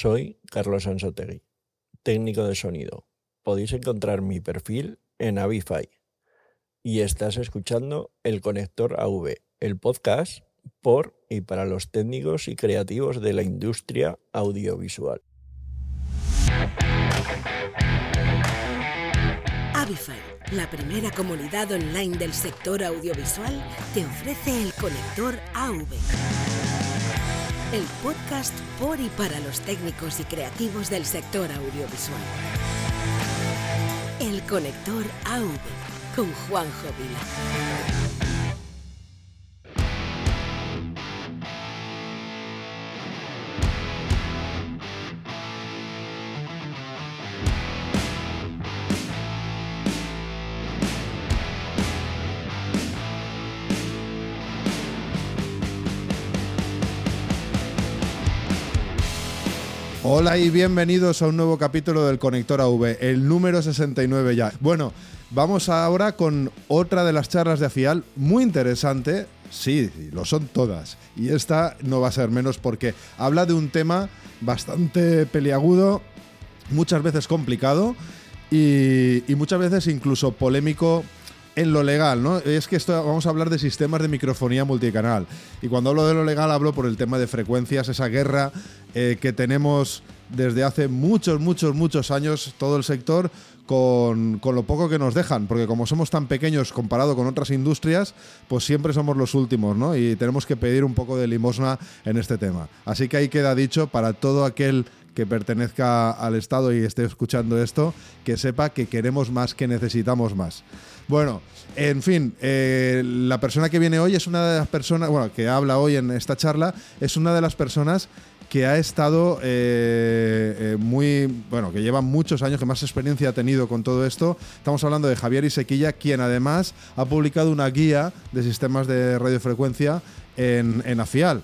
Soy Carlos Ansotegui, técnico de sonido. Podéis encontrar mi perfil en Avify. Y estás escuchando El Conector AV, el podcast por y para los técnicos y creativos de la industria audiovisual. Avify, la primera comunidad online del sector audiovisual, te ofrece el conector AV. El podcast por y para los técnicos y creativos del sector audiovisual. El conector AV con Juanjo Vila. Hola y bienvenidos a un nuevo capítulo del Conector AV, el número 69 ya. Bueno, vamos ahora con otra de las charlas de AFIAL muy interesante. Sí, lo son todas. Y esta no va a ser menos porque habla de un tema bastante peliagudo, muchas veces complicado y, muchas veces incluso polémico en lo legal, ¿no? Es que esto vamos a hablar de sistemas de microfonía multicanal. Y cuando hablo de lo legal hablo por el tema de frecuencias, esa guerra eh, que tenemos desde hace muchos, muchos, muchos años todo el sector con, con, lo poco que nos dejan, porque como somos tan pequeños comparado con otras industrias, pues siempre somos los últimos, ¿no? Y tenemos que pedir un poco de limosna en este tema. Así que ahí queda dicho para todo aquel que pertenezca al Estado y esté escuchando esto, que sepa que queremos más, que necesitamos más. Bueno, en fin, eh, la persona que viene hoy es una de las personas, bueno, que habla hoy en esta charla, es una de las personas que ha estado eh, eh, muy, bueno, que lleva muchos años, que más experiencia ha tenido con todo esto. Estamos hablando de Javier Isequilla, quien además ha publicado una guía de sistemas de radiofrecuencia en, en AFIAL.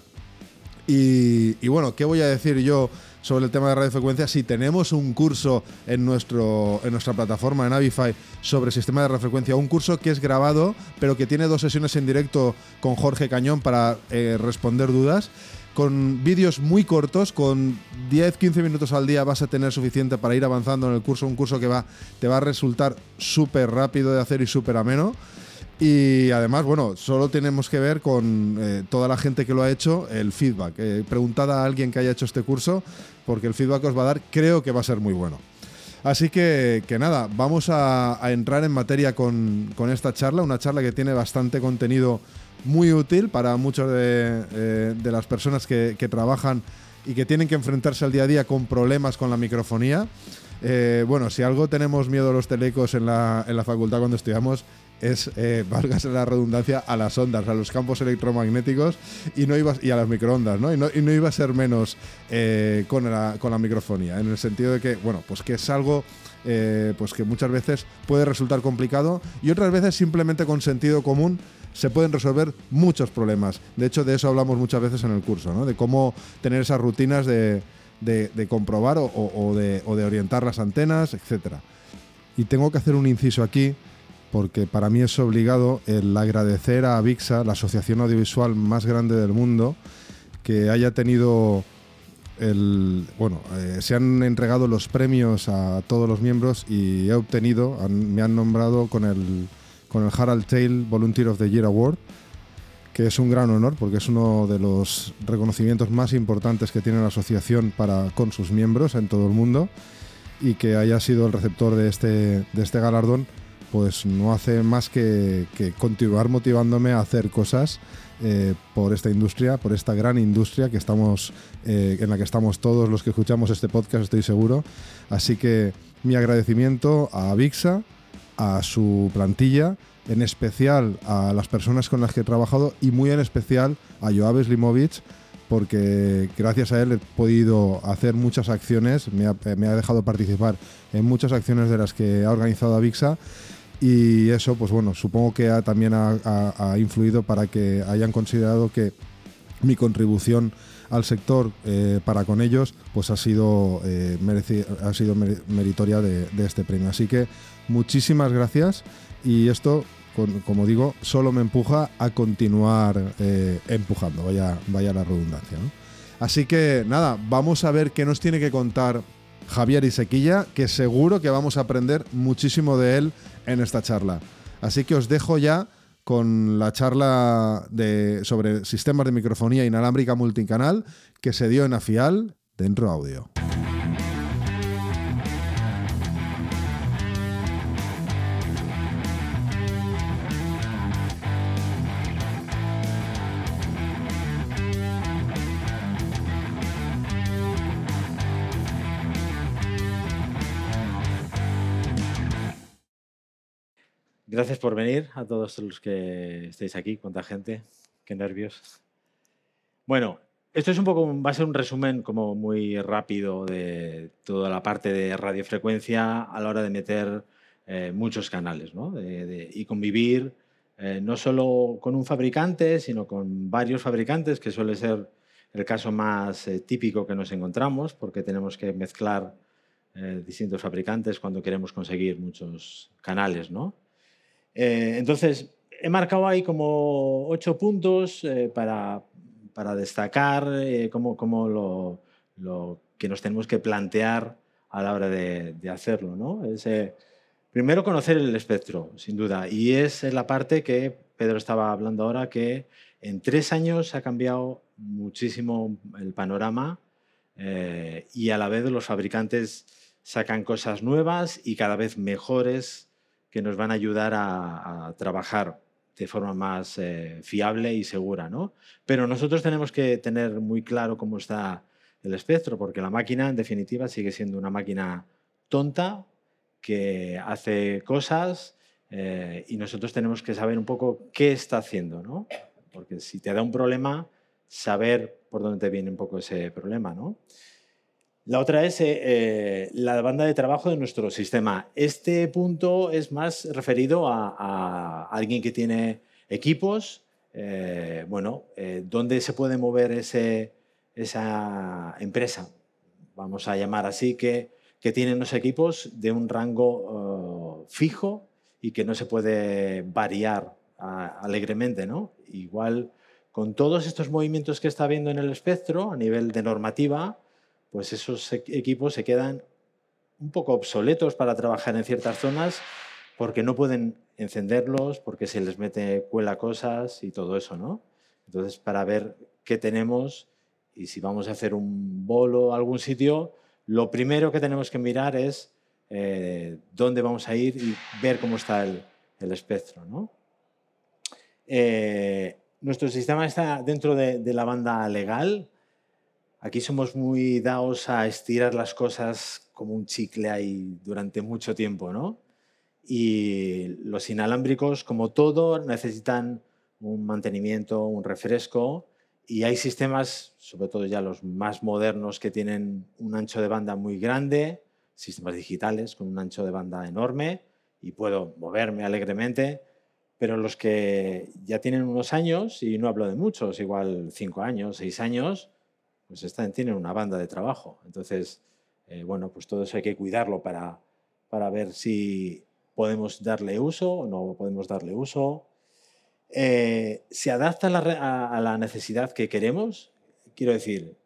Y, bueno, ¿qué voy a decir yo? sobre el tema de radiofrecuencia, si tenemos un curso en, nuestro, en nuestra plataforma, en Avify, sobre sistema de radiofrecuencia, un curso que es grabado, pero que tiene dos sesiones en directo con Jorge Cañón para eh, responder dudas con vídeos muy cortos, con 10-15 minutos al día vas a tener suficiente para ir avanzando en el curso, un curso que te va a resultar súper rápido de hacer y súper ameno. Y además, bueno, solo tenemos que ver con eh, toda la gente que lo ha hecho, el feedback. Eh, preguntad a alguien que haya hecho este curso, porque el feedback que os va a dar creo que va a ser muy bueno. Así que, que nada, vamos a, entrar en materia con, esta charla, una charla que tiene bastante contenido muy útil para muchas de, eh, las personas que, trabajan y que tienen que enfrentarse al día a día con problemas con la microfonía. bueno, si algo tenemos miedo los telecos en la, en la facultad cuando estudiamos, es, eh, la redundancia, a las ondas, a los campos electromagnéticos y, no iba, y a las microondas, ¿no? Y, no, iba a ser menos eh, con, la, con la microfonía, en el sentido de que, bueno, pues que es algo eh, pues que muchas veces puede resultar complicado y otras veces simplemente con sentido común se pueden resolver muchos problemas. De hecho, de eso hablamos muchas veces en el curso. De cómo tener esas rutinas de, de, comprobar o, de, orientar las antenas, etc. Y tengo que hacer un inciso aquí porque para mí es obligado el agradecer a VIXA, la asociación audiovisual más grande del mundo, que haya tenido el. Bueno, eh, se han entregado los premios a todos los miembros y he obtenido, me han nombrado con el, con el Harald Tail Volunteer of the Year Award, que es un gran honor porque es uno de los reconocimientos más importantes que tiene la asociación para, con sus miembros en todo el mundo y que haya sido el receptor de este, de este galardón pues no hace más que, continuar motivándome a hacer cosas eh, por esta industria, por esta gran industria que estamos, eh, en la que estamos todos los que escuchamos este podcast, estoy seguro. Así que mi agradecimiento a VIXA, a su plantilla, en especial a las personas con las que he trabajado y muy en especial a Joab Slimovic, porque gracias a él he podido hacer muchas acciones, me ha, ha dejado participar en muchas acciones de las que ha organizado VIXA y eso, pues bueno, supongo que también ha, influido para que hayan considerado que mi contribución al sector eh, para con ellos, pues ha sido, eh, ha sido meritoria de, este premio. Así que muchísimas gracias y esto, como digo, solo me empuja a continuar eh, empujando, vaya, vaya la redundancia. Así que nada, vamos a ver qué nos tiene que contar Javier Isequilla, que seguro que vamos a aprender muchísimo de él en esta charla. Así que os dejo ya con la charla de, sobre sistemas de microfonía inalámbrica multicanal que se dio en Afial dentro audio. Gracias por venir a todos los que estáis aquí. Cuánta gente, qué nervios. Bueno, esto es un poco, va a ser un resumen como muy rápido de toda la parte de radiofrecuencia a la hora de meter eh, muchos canales ¿no? y convivir eh, no solo con un fabricante, sino con varios fabricantes, que suele ser el caso más eh, típico que nos encontramos, porque tenemos que mezclar distintos fabricantes cuando queremos conseguir muchos canales. ¿no? Eh, entonces, he marcado ahí como ocho puntos eh, para, para, destacar eh, cómo, lo, lo, que nos tenemos que plantear a la hora de, de hacerlo. ¿no? Es, primero, conocer el espectro, sin duda. Y es la parte que Pedro estaba hablando ahora, que en tres años ha cambiado muchísimo el panorama y a la vez los fabricantes sacan cosas nuevas y cada vez mejores que nos van a ayudar a, trabajar de forma más eh, fiable y segura. ¿no? Pero nosotros tenemos que tener muy claro cómo está el espectro, porque la máquina, en definitiva, sigue siendo una máquina tonta que hace cosas eh, y nosotros tenemos que saber un poco qué está haciendo, ¿no? Porque si te da un problema, saber por dónde te viene un poco ese problema, ¿no? La otra es eh, eh, la banda de trabajo de nuestro sistema. Este punto es más referido a, alguien que tiene equipos, eh, bueno, ¿dónde se puede mover esa empresa? Vamos a llamar así, que, que tienen los equipos de un rango fijo y que no se puede variar alegremente, ¿no? Igual con todos estos movimientos que está viendo en el espectro a nivel de normativa, pues esos e-, equipos se quedan un poco obsoletos para trabajar en ciertas zonas porque no pueden encenderlos, porque se les mete cuela cosas y todo eso, ¿no? Entonces, para ver qué tenemos y si vamos a hacer un bolo a algún sitio, lo primero que tenemos que mirar es eh, dónde vamos a ir y ver cómo está el, espectro, ¿no? Eh, nuestro sistema está dentro de la banda legal, Aquí somos muy dados a estirar las cosas como un chicle ahí durante mucho tiempo, ¿no? Y los inalámbricos, como todo, necesitan un mantenimiento, un refresco, y hay sistemas, sobre todo ya los más modernos, que tienen un ancho de banda muy grande, sistemas digitales con un ancho de banda enorme, y puedo moverme alegremente, pero los que ya tienen unos años, y no hablo de muchos, igual cinco años, seis años, pues están, tienen una banda de trabajo. Entonces, eh, bueno, pues todo eso hay que cuidarlo para, para ver si podemos darle uso o no podemos darle uso. Eh, ¿Se adapta a la, necesidad que queremos? Quiero decir,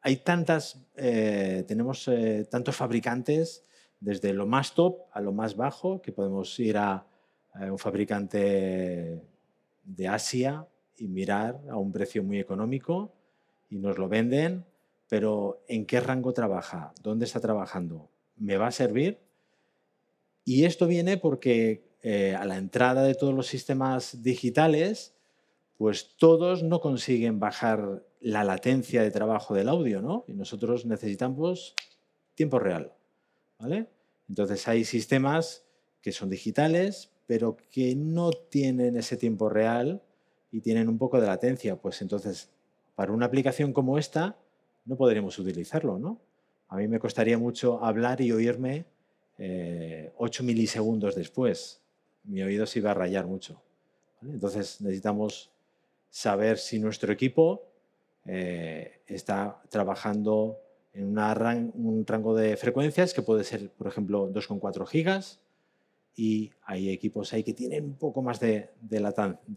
hay tantas, eh, tenemos tantos fabricantes, desde lo más top a lo más bajo, que podemos ir a un fabricante de Asia y mirar a un precio muy económico y nos lo venden, pero ¿en qué rango trabaja? ¿Dónde está trabajando? ¿Me va a servir? Y esto viene porque eh, a la entrada de todos los sistemas digitales, pues todos no consiguen bajar la latencia de trabajo del audio, ¿no? Y nosotros necesitamos tiempo real, ¿vale? Entonces hay sistemas que son digitales, pero que no tienen ese tiempo real y tienen un poco de latencia. Pues entonces para una aplicación como esta no podremos utilizarlo, ¿no? A mí me costaría mucho hablar y oírme 8 eh, milisegundos después. Mi oído se iba a rayar mucho. Entonces necesitamos saber si nuestro equipo eh, está trabajando en un rango de frecuencias que puede ser, por ejemplo, 2,4 gigas y hay equipos ahí que tienen un poco más de, de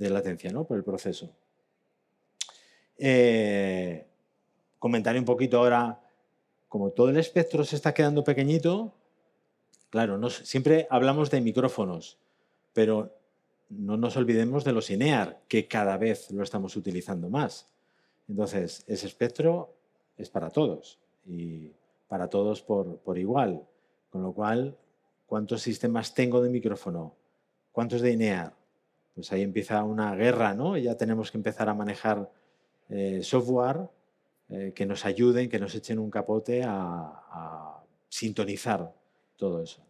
latencia ¿no? por el proceso. Eh, comentaré un poquito ahora, como todo el espectro se está quedando pequeñito, claro, siempre hablamos de micrófonos, pero no nos olvidemos de los INEAR, que cada vez lo estamos utilizando más. Entonces, ese espectro es para todos y para todos por igual. Con lo cual, ¿cuántos sistemas tengo de micrófono? ¿Cuántos de INEAR? Pues ahí empieza una guerra, ¿no? Ya tenemos que empezar a manejar eh, software eh, que nos ayuden, que nos echen un capote a, sintonizar todo eso.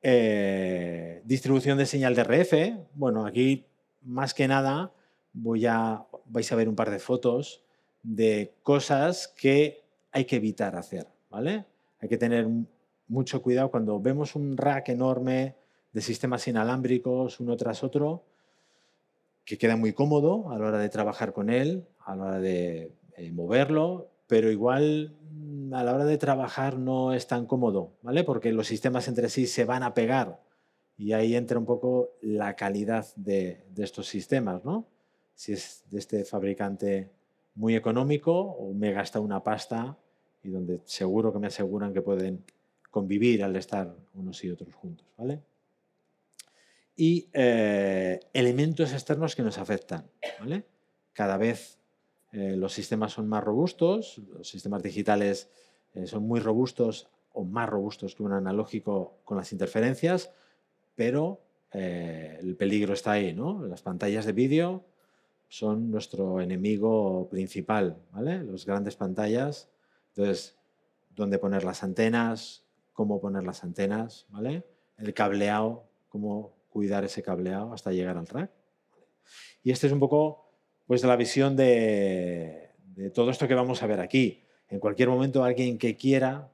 Eh, distribución de señal de RF. Bueno, aquí más que nada voy a, vais a ver un par de fotos de cosas que hay que evitar hacer. ¿vale? Hay que tener mucho cuidado cuando vemos un rack enorme de sistemas inalámbricos uno tras otro, que queda muy cómodo a la hora de trabajar con él, a la hora de eh, moverlo, pero igual mm, a la hora de trabajar no es tan cómodo, ¿vale? Porque los sistemas entre sí se van a pegar y ahí entra un poco la calidad de, estos sistemas, ¿no? Si es de este fabricante muy económico o me gasta una pasta y donde seguro que me aseguran que pueden convivir al estar unos y otros juntos, ¿vale? Y eh, elementos externos que nos afectan, ¿vale? Cada vez eh, los sistemas son más robustos, los sistemas digitales eh, son muy robustos o más robustos que un analógico con las interferencias, pero eh, el peligro está ahí, ¿no? Las pantallas de vídeo son nuestro enemigo principal, ¿vale? Las grandes pantallas. Entonces, dónde poner las antenas, cómo poner las antenas, ¿vale? El cableado, cómo cuidar ese cableado hasta llegar al rack. Y este es un poco pues la visión de, todo esto que vamos a ver aquí. En cualquier momento alguien que quiera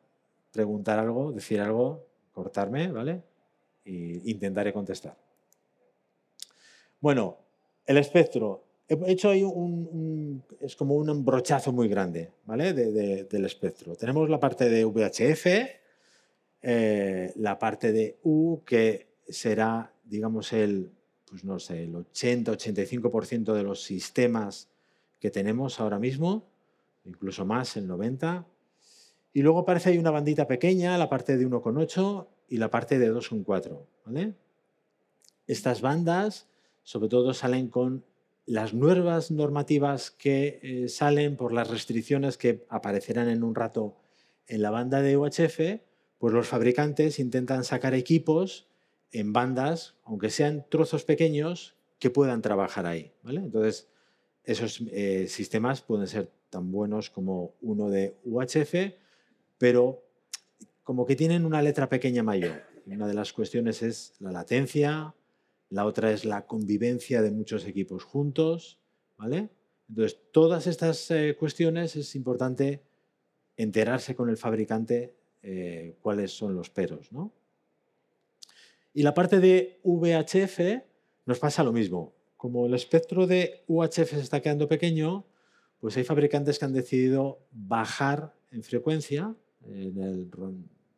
preguntar algo, decir algo, cortarme, ¿vale? E intentaré contestar. Bueno, el espectro. He hecho ahí un, es como un brochazo muy grande, ¿vale? del espectro. Tenemos la parte de VHF, eh, la parte de U, que será, digamos, el, pues no sé, el 80-85% de los sistemas que tenemos ahora mismo, incluso más, el 90%. Y luego aparece ahí una bandita pequeña, la parte de 1,8 y la parte de 2,4. ¿vale? Estas bandas, sobre todo, salen con las nuevas normativas que eh, salen por las restricciones que aparecerán en un rato en la banda de UHF, pues los fabricantes intentan sacar equipos en bandas, aunque sean trozos pequeños, que puedan trabajar ahí. ¿vale? Entonces, esos eh, sistemas pueden ser tan buenos como uno de UHF, pero como que tienen una letra pequeña mayor. Una de las cuestiones es la latencia, la otra es la convivencia de muchos equipos juntos. ¿vale? Entonces, todas estas eh, cuestiones es importante enterarse con el fabricante eh, cuáles son los peros. ¿no? Y la parte de VHF nos pasa lo mismo. Como el espectro de UHF se está quedando pequeño, pues hay fabricantes que han decidido bajar en frecuencia,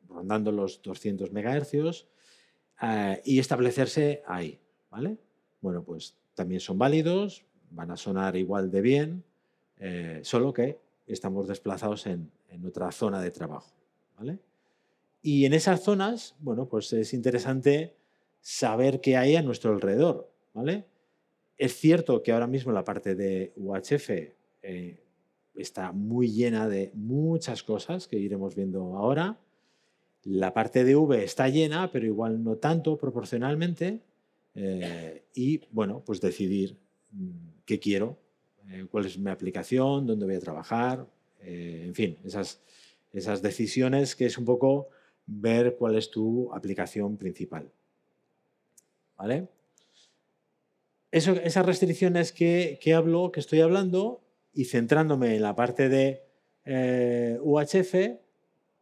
rondando los 200 MHz, eh, y establecerse ahí. ¿vale? Bueno, pues también son válidos, van a sonar igual de bien, eh, solo que estamos desplazados en, en otra zona de trabajo. ¿vale? Y en esas zonas, bueno, pues es interesante saber qué hay a nuestro alrededor, ¿vale? Es cierto que ahora mismo la parte de UHF eh, está muy llena de muchas cosas que iremos viendo ahora. La parte de V está llena, pero igual no tanto proporcionalmente. Eh, y bueno, pues decidir mm, qué quiero, eh, cuál es mi aplicación, dónde voy a trabajar, en fin, esas, esas decisiones que es un poco ver cuál es tu aplicación principal. ¿Vale? esas restricciones que, hablo, que estoy hablando, y centrándome en la parte de eh, UHF,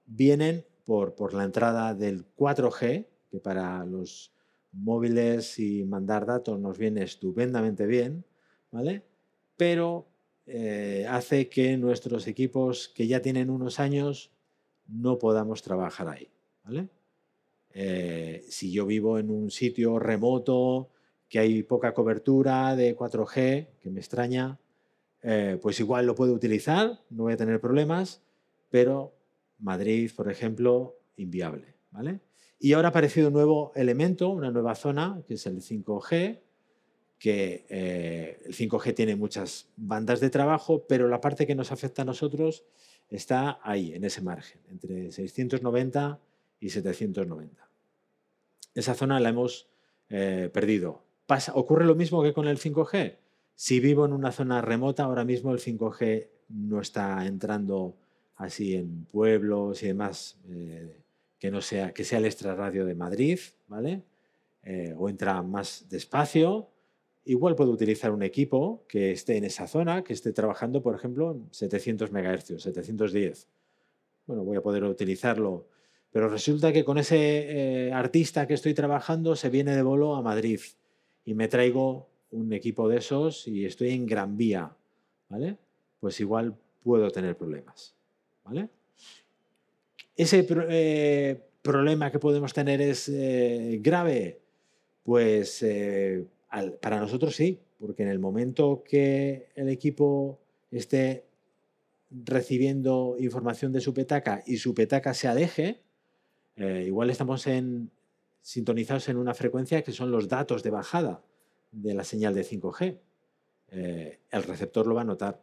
vienen por, la entrada del 4G, que para los móviles y mandar datos nos viene estupendamente bien, ¿vale? Pero eh, hace que nuestros equipos que ya tienen unos años no podamos trabajar ahí, Eh, si yo vivo en un sitio remoto, que hay poca cobertura de 4G, que me extraña, eh, pues igual lo puedo utilizar, no voy a tener problemas, pero Madrid, por ejemplo, inviable. ¿vale? Y ahora ha aparecido un nuevo elemento, una nueva zona, que es el 5G, que eh, el 5G tiene muchas bandas de trabajo, pero la parte que nos afecta a nosotros está ahí, en ese margen, entre 690 y 790. Esa zona la hemos eh, perdido. Pasa, ¿Ocurre lo mismo que con el 5G? Si vivo en una zona remota, ahora mismo el 5G no está entrando así en pueblos y demás, eh, que no sea, que sea el extrarradio de Madrid, ¿vale? o entra más despacio, Igual puedo utilizar un equipo que esté en esa zona, que esté trabajando, por ejemplo, en 700 MHz, 710. Bueno, voy a poder utilizarlo. Pero resulta que con ese eh, artista que estoy trabajando se viene de bolo a Madrid y me traigo un equipo de esos y estoy en Gran Vía, ¿vale? Pues igual puedo tener problemas, ¿vale? Ese eh, problema que podemos tener es eh, grave, pues para nosotros sí, porque en el momento que el equipo esté recibiendo información de su petaca y su petaca se aleje, eh, igual estamos en, sintonizados en una frecuencia que son los datos de bajada de la señal de 5G. Eh, el receptor lo va a notar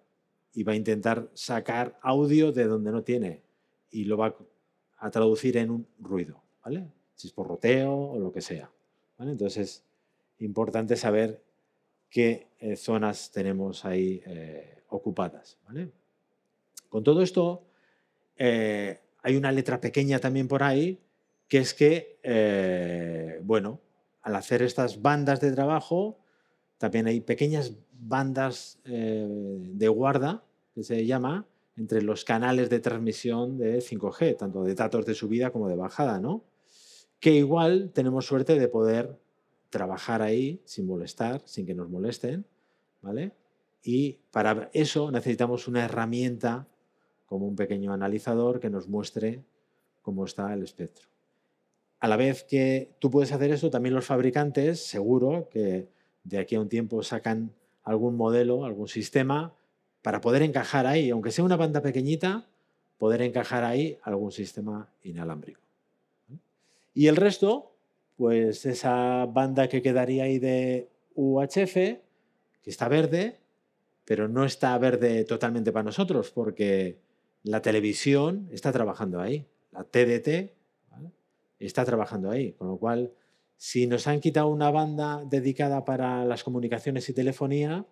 y va a intentar sacar audio de donde no tiene y lo va a traducir en un ruido, ¿vale? Si es por roteo o lo que sea. Entonces, importante saber qué eh, zonas tenemos ahí ocupadas. Con todo esto, hay una letra pequeña también por ahí, que es que, bueno, al hacer estas bandas de trabajo, también hay pequeñas bandas de guarda, que se llama, entre los canales de transmisión de 5G, tanto de datos de subida como de bajada, ¿no? Que igual tenemos suerte de poder trabajar ahí sin molestar, sin que nos molesten, ¿vale? Y para eso necesitamos una herramienta como un pequeño analizador que nos muestre cómo está el espectro. A la vez que tú puedes hacer esto, también los fabricantes, seguro que de aquí a un tiempo sacan algún modelo, algún sistema para poder encajar ahí, aunque sea una banda pequeñita, poder encajar ahí algún sistema inalámbrico. Y el resto, pues esa banda que quedaría ahí de UHF, que está verde, pero no está verde totalmente para nosotros, porque la televisión está trabajando ahí, la TDT está trabajando ahí, con lo cual, si nos han quitado una banda dedicada para las comunicaciones y telefonía,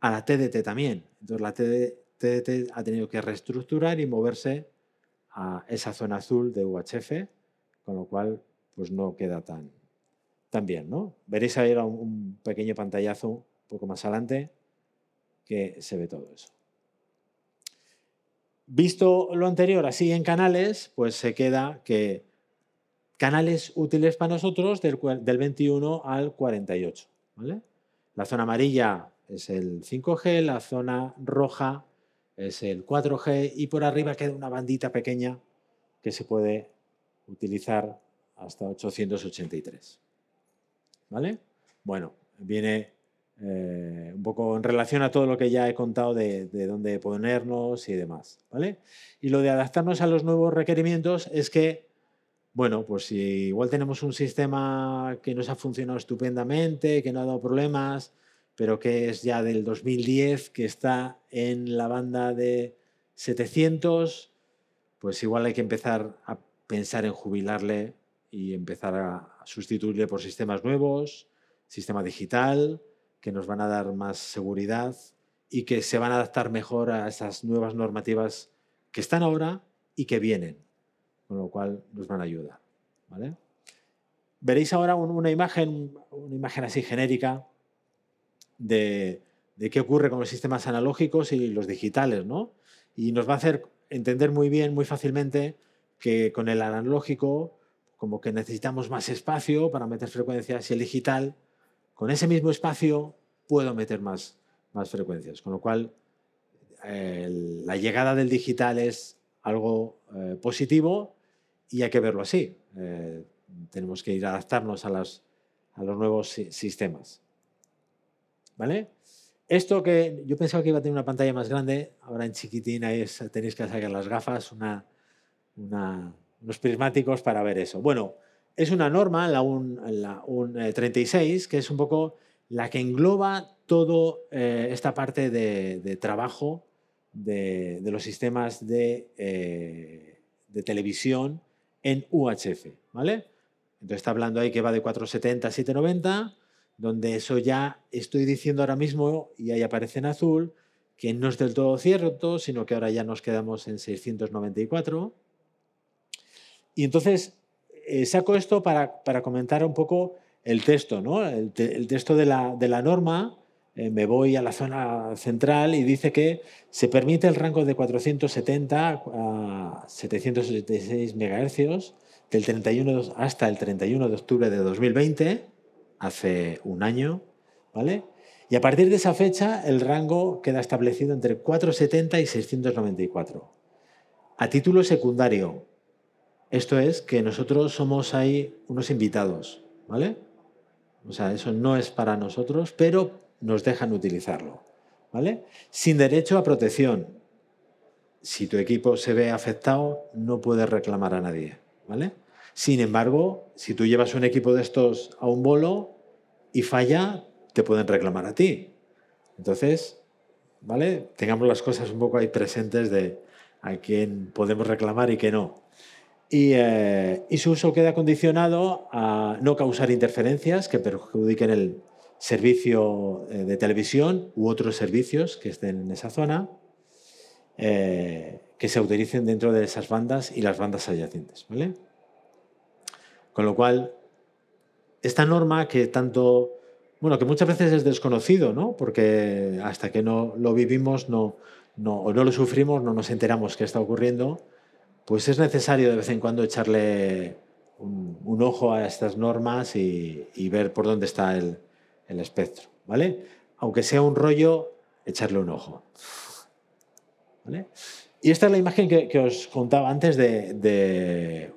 a la TDT también. Entonces la TDT ha tenido que reestructurar y moverse a esa zona azul de UHF, con lo cual pues no queda tan, tan bien. ¿no? Veréis ahí un pequeño pantallazo un poco más adelante que se ve todo eso. Visto lo anterior así en canales, pues se queda que canales útiles para nosotros del, del 21 al 48. ¿vale? La zona amarilla es el 5G, la zona roja es el 4G y por arriba queda una bandita pequeña que se puede utilizar hasta 883. ¿Vale? Bueno, viene eh, un poco en relación a todo lo que ya he contado de, dónde ponernos y demás. ¿Vale? Y lo de adaptarnos a los nuevos requerimientos es que, bueno, pues si igual tenemos un sistema que nos ha funcionado estupendamente, que no ha dado problemas, pero que es ya del 2010, que está en la banda de 700, pues igual hay que empezar a pensar en jubilarle y empezar a sustituirle por sistemas nuevos, sistema digital, que nos van a dar más seguridad y que se van a adaptar mejor a esas nuevas normativas que están ahora y que vienen, con lo cual nos van a ayudar. ¿vale? Veréis ahora una imagen, una imagen así genérica de, qué ocurre con los sistemas analógicos y los digitales, ¿no? Y nos va a hacer entender muy bien, muy fácilmente, que con el analógico como que necesitamos más espacio para meter frecuencias y el digital, con ese mismo espacio puedo meter más, más frecuencias. Con lo cual, la llegada del digital es algo eh, positivo y hay que verlo así. Eh, tenemos que ir a adaptarnos a, los nuevos sistemas. ¿Vale? esto que yo pensaba que iba a tener una pantalla más grande, ahora en chiquitín ahí tenéis que sacar las gafas, unos prismáticos para ver eso. Bueno, es una norma, la, un, la 36, eh, que es un poco la que engloba toda eh, esta parte de, trabajo de, los sistemas de, televisión en UHF. ¿vale? Entonces está hablando ahí que va de 470 a 790 donde eso ya estoy diciendo ahora mismo, y ahí aparece en azul, que no es del todo cierto, sino que ahora ya nos quedamos en 694. Y entonces eh, saco esto para, comentar un poco el texto, ¿no? el, texto de la, de la norma. Eh, me voy a la zona central y dice que se permite el rango de 470 a 776 MHz del 31 hasta el 31 de octubre de 2020 hace un año, ¿vale? Y a partir de esa fecha el rango queda establecido entre 470 y 694. A título secundario, esto es que nosotros somos ahí unos invitados, ¿vale? O sea, eso no es para nosotros, pero nos dejan utilizarlo, ¿vale? Sin derecho a protección. Si tu equipo se ve afectado, no puedes reclamar a nadie, ¿vale? Sin embargo, si tú llevas un equipo de estos a un bolo y falla, te pueden reclamar a ti. Entonces, ¿vale? Tengamos las cosas un poco ahí presentes de a quién podemos reclamar y qué no. Y, eh, y, su uso queda condicionado a no causar interferencias que perjudiquen el servicio eh, de televisión u otros servicios que estén en esa zona, eh, que se utilicen dentro de esas bandas y las bandas adyacentes. ¿vale? Con lo cual, esta norma que tanto, bueno, que muchas veces es desconocido, ¿no? Porque hasta que no lo vivimos no, no, o no lo sufrimos, no nos enteramos qué está ocurriendo, pues es necesario de vez en cuando echarle un, ojo a estas normas y, ver por dónde está el, espectro, ¿vale? Aunque sea un rollo, echarle un ojo. ¿Vale? Y esta es la imagen que, os contaba antes de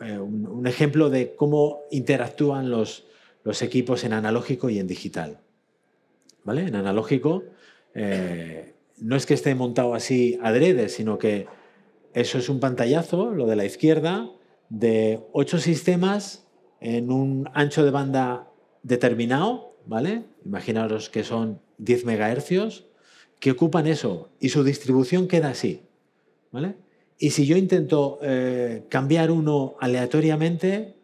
eh, un, ejemplo de cómo interactúan los, los, equipos en analógico y en digital. ¿Vale? En analógico eh, no es que esté montado así adrede, sino que eso es un pantallazo, lo de la izquierda, de ocho sistemas en un ancho de banda determinado, ¿vale? Imaginaros que son 10 megahercios, que ocupan eso y su distribución queda así, ¿vale? Y si yo intento eh, cambiar uno aleatoriamente,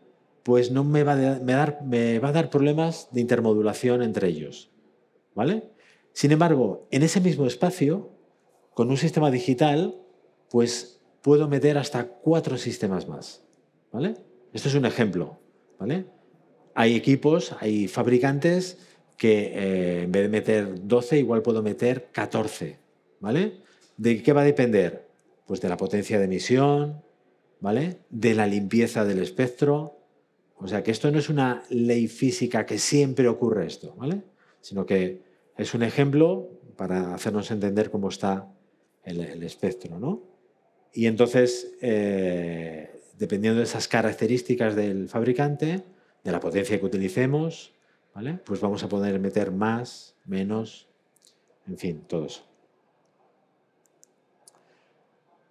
pues no me va, me va a dar problemas de intermodulación entre ellos. ¿Vale? Sin embargo, en ese mismo espacio, con un sistema digital, pues puedo meter hasta cuatro sistemas más. ¿Vale? Esto es un ejemplo. ¿Vale? Hay equipos, hay fabricantes que eh, en vez de meter 12, igual puedo meter 14. ¿Vale? ¿De qué va a depender? Pues de la potencia de emisión, ¿vale? De la limpieza del espectro. O sea que esto no es una ley física que siempre ocurre esto, ¿vale? Sino que es un ejemplo para hacernos entender cómo está el, espectro, ¿no? Y entonces, eh, dependiendo de esas características del fabricante, de la potencia que utilicemos, ¿vale? Pues vamos a poder meter más, menos, en fin, todo eso.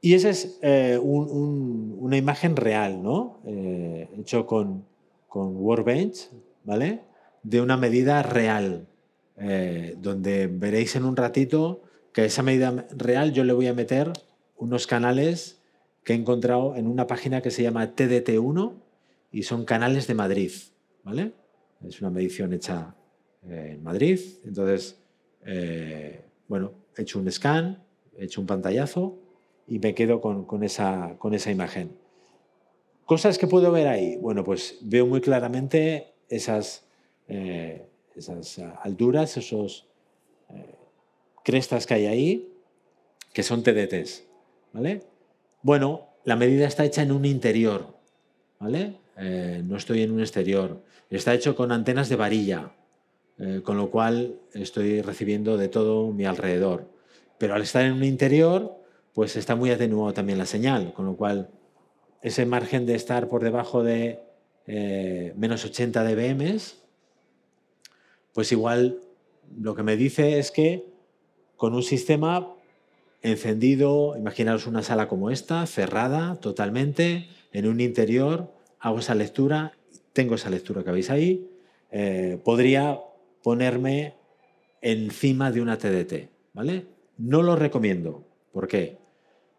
Y esa es eh, una imagen real, ¿no? Eh, hecho con, con, Workbench, ¿vale? De una medida real, eh, donde veréis en un ratito que a esa medida real yo le voy a meter unos canales que he encontrado en una página que se llama TDT1 y son canales de Madrid, ¿vale? Es una medición hecha en Madrid, entonces, bueno, he hecho un scan, he hecho un pantallazo y me quedo con, esa, con esa imagen. Cosas que puedo ver ahí. Bueno, pues veo muy claramente esas, eh, esas alturas, esos eh, crestas que hay ahí, que son TDTs. ¿vale? Bueno, la medida está hecha en un interior, ¿vale? Eh, no estoy en un exterior. Está hecho con antenas de varilla, con lo cual estoy recibiendo de todo mi alrededor. Pero al estar en un interior, pues está muy atenuado también la señal, con lo cual ese margen de estar por debajo de eh, menos 80 dBm, pues igual lo que me dice es que con un sistema encendido, imaginaros una sala como esta, cerrada totalmente, en un interior, hago esa lectura, tengo esa lectura que veis ahí, eh, podría ponerme encima de una TDT, ¿vale? No lo recomiendo. ¿Por qué?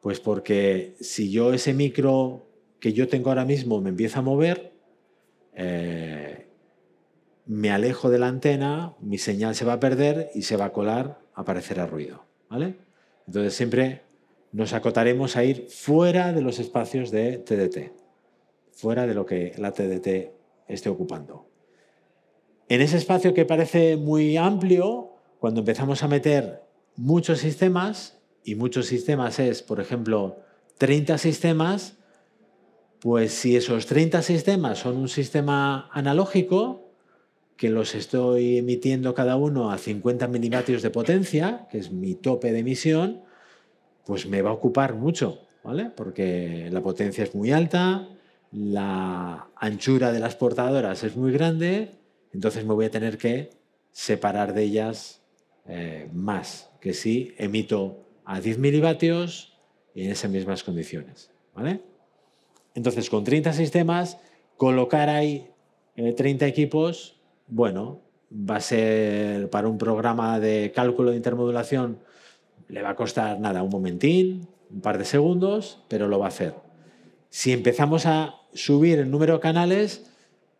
Pues porque si yo ese micro que yo tengo ahora mismo me empieza a mover, eh, me alejo de la antena, mi señal se va a perder y se va a colar, aparecerá ruido. ¿vale? Entonces siempre nos acotaremos a ir fuera de los espacios de TDT, fuera de lo que la TDT esté ocupando. En ese espacio que parece muy amplio, cuando empezamos a meter muchos sistemas, y muchos sistemas es, por ejemplo, 30 sistemas, pues si esos 30 sistemas son un sistema analógico, que los estoy emitiendo cada uno a 50 milivatios de potencia, que es mi tope de emisión, pues me va a ocupar mucho, ¿vale? Porque la potencia es muy alta, la anchura de las portadoras es muy grande, entonces me voy a tener que separar de ellas eh, más que si emito a 10 milivatios y en esas mismas condiciones, ¿vale? Entonces, con 30 sistemas, colocar ahí 30 eh, equipos, bueno, va a ser para un programa de cálculo de intermodulación, le va a costar nada, un momentín, un par de segundos, pero lo va a hacer. Si empezamos a subir el número de canales,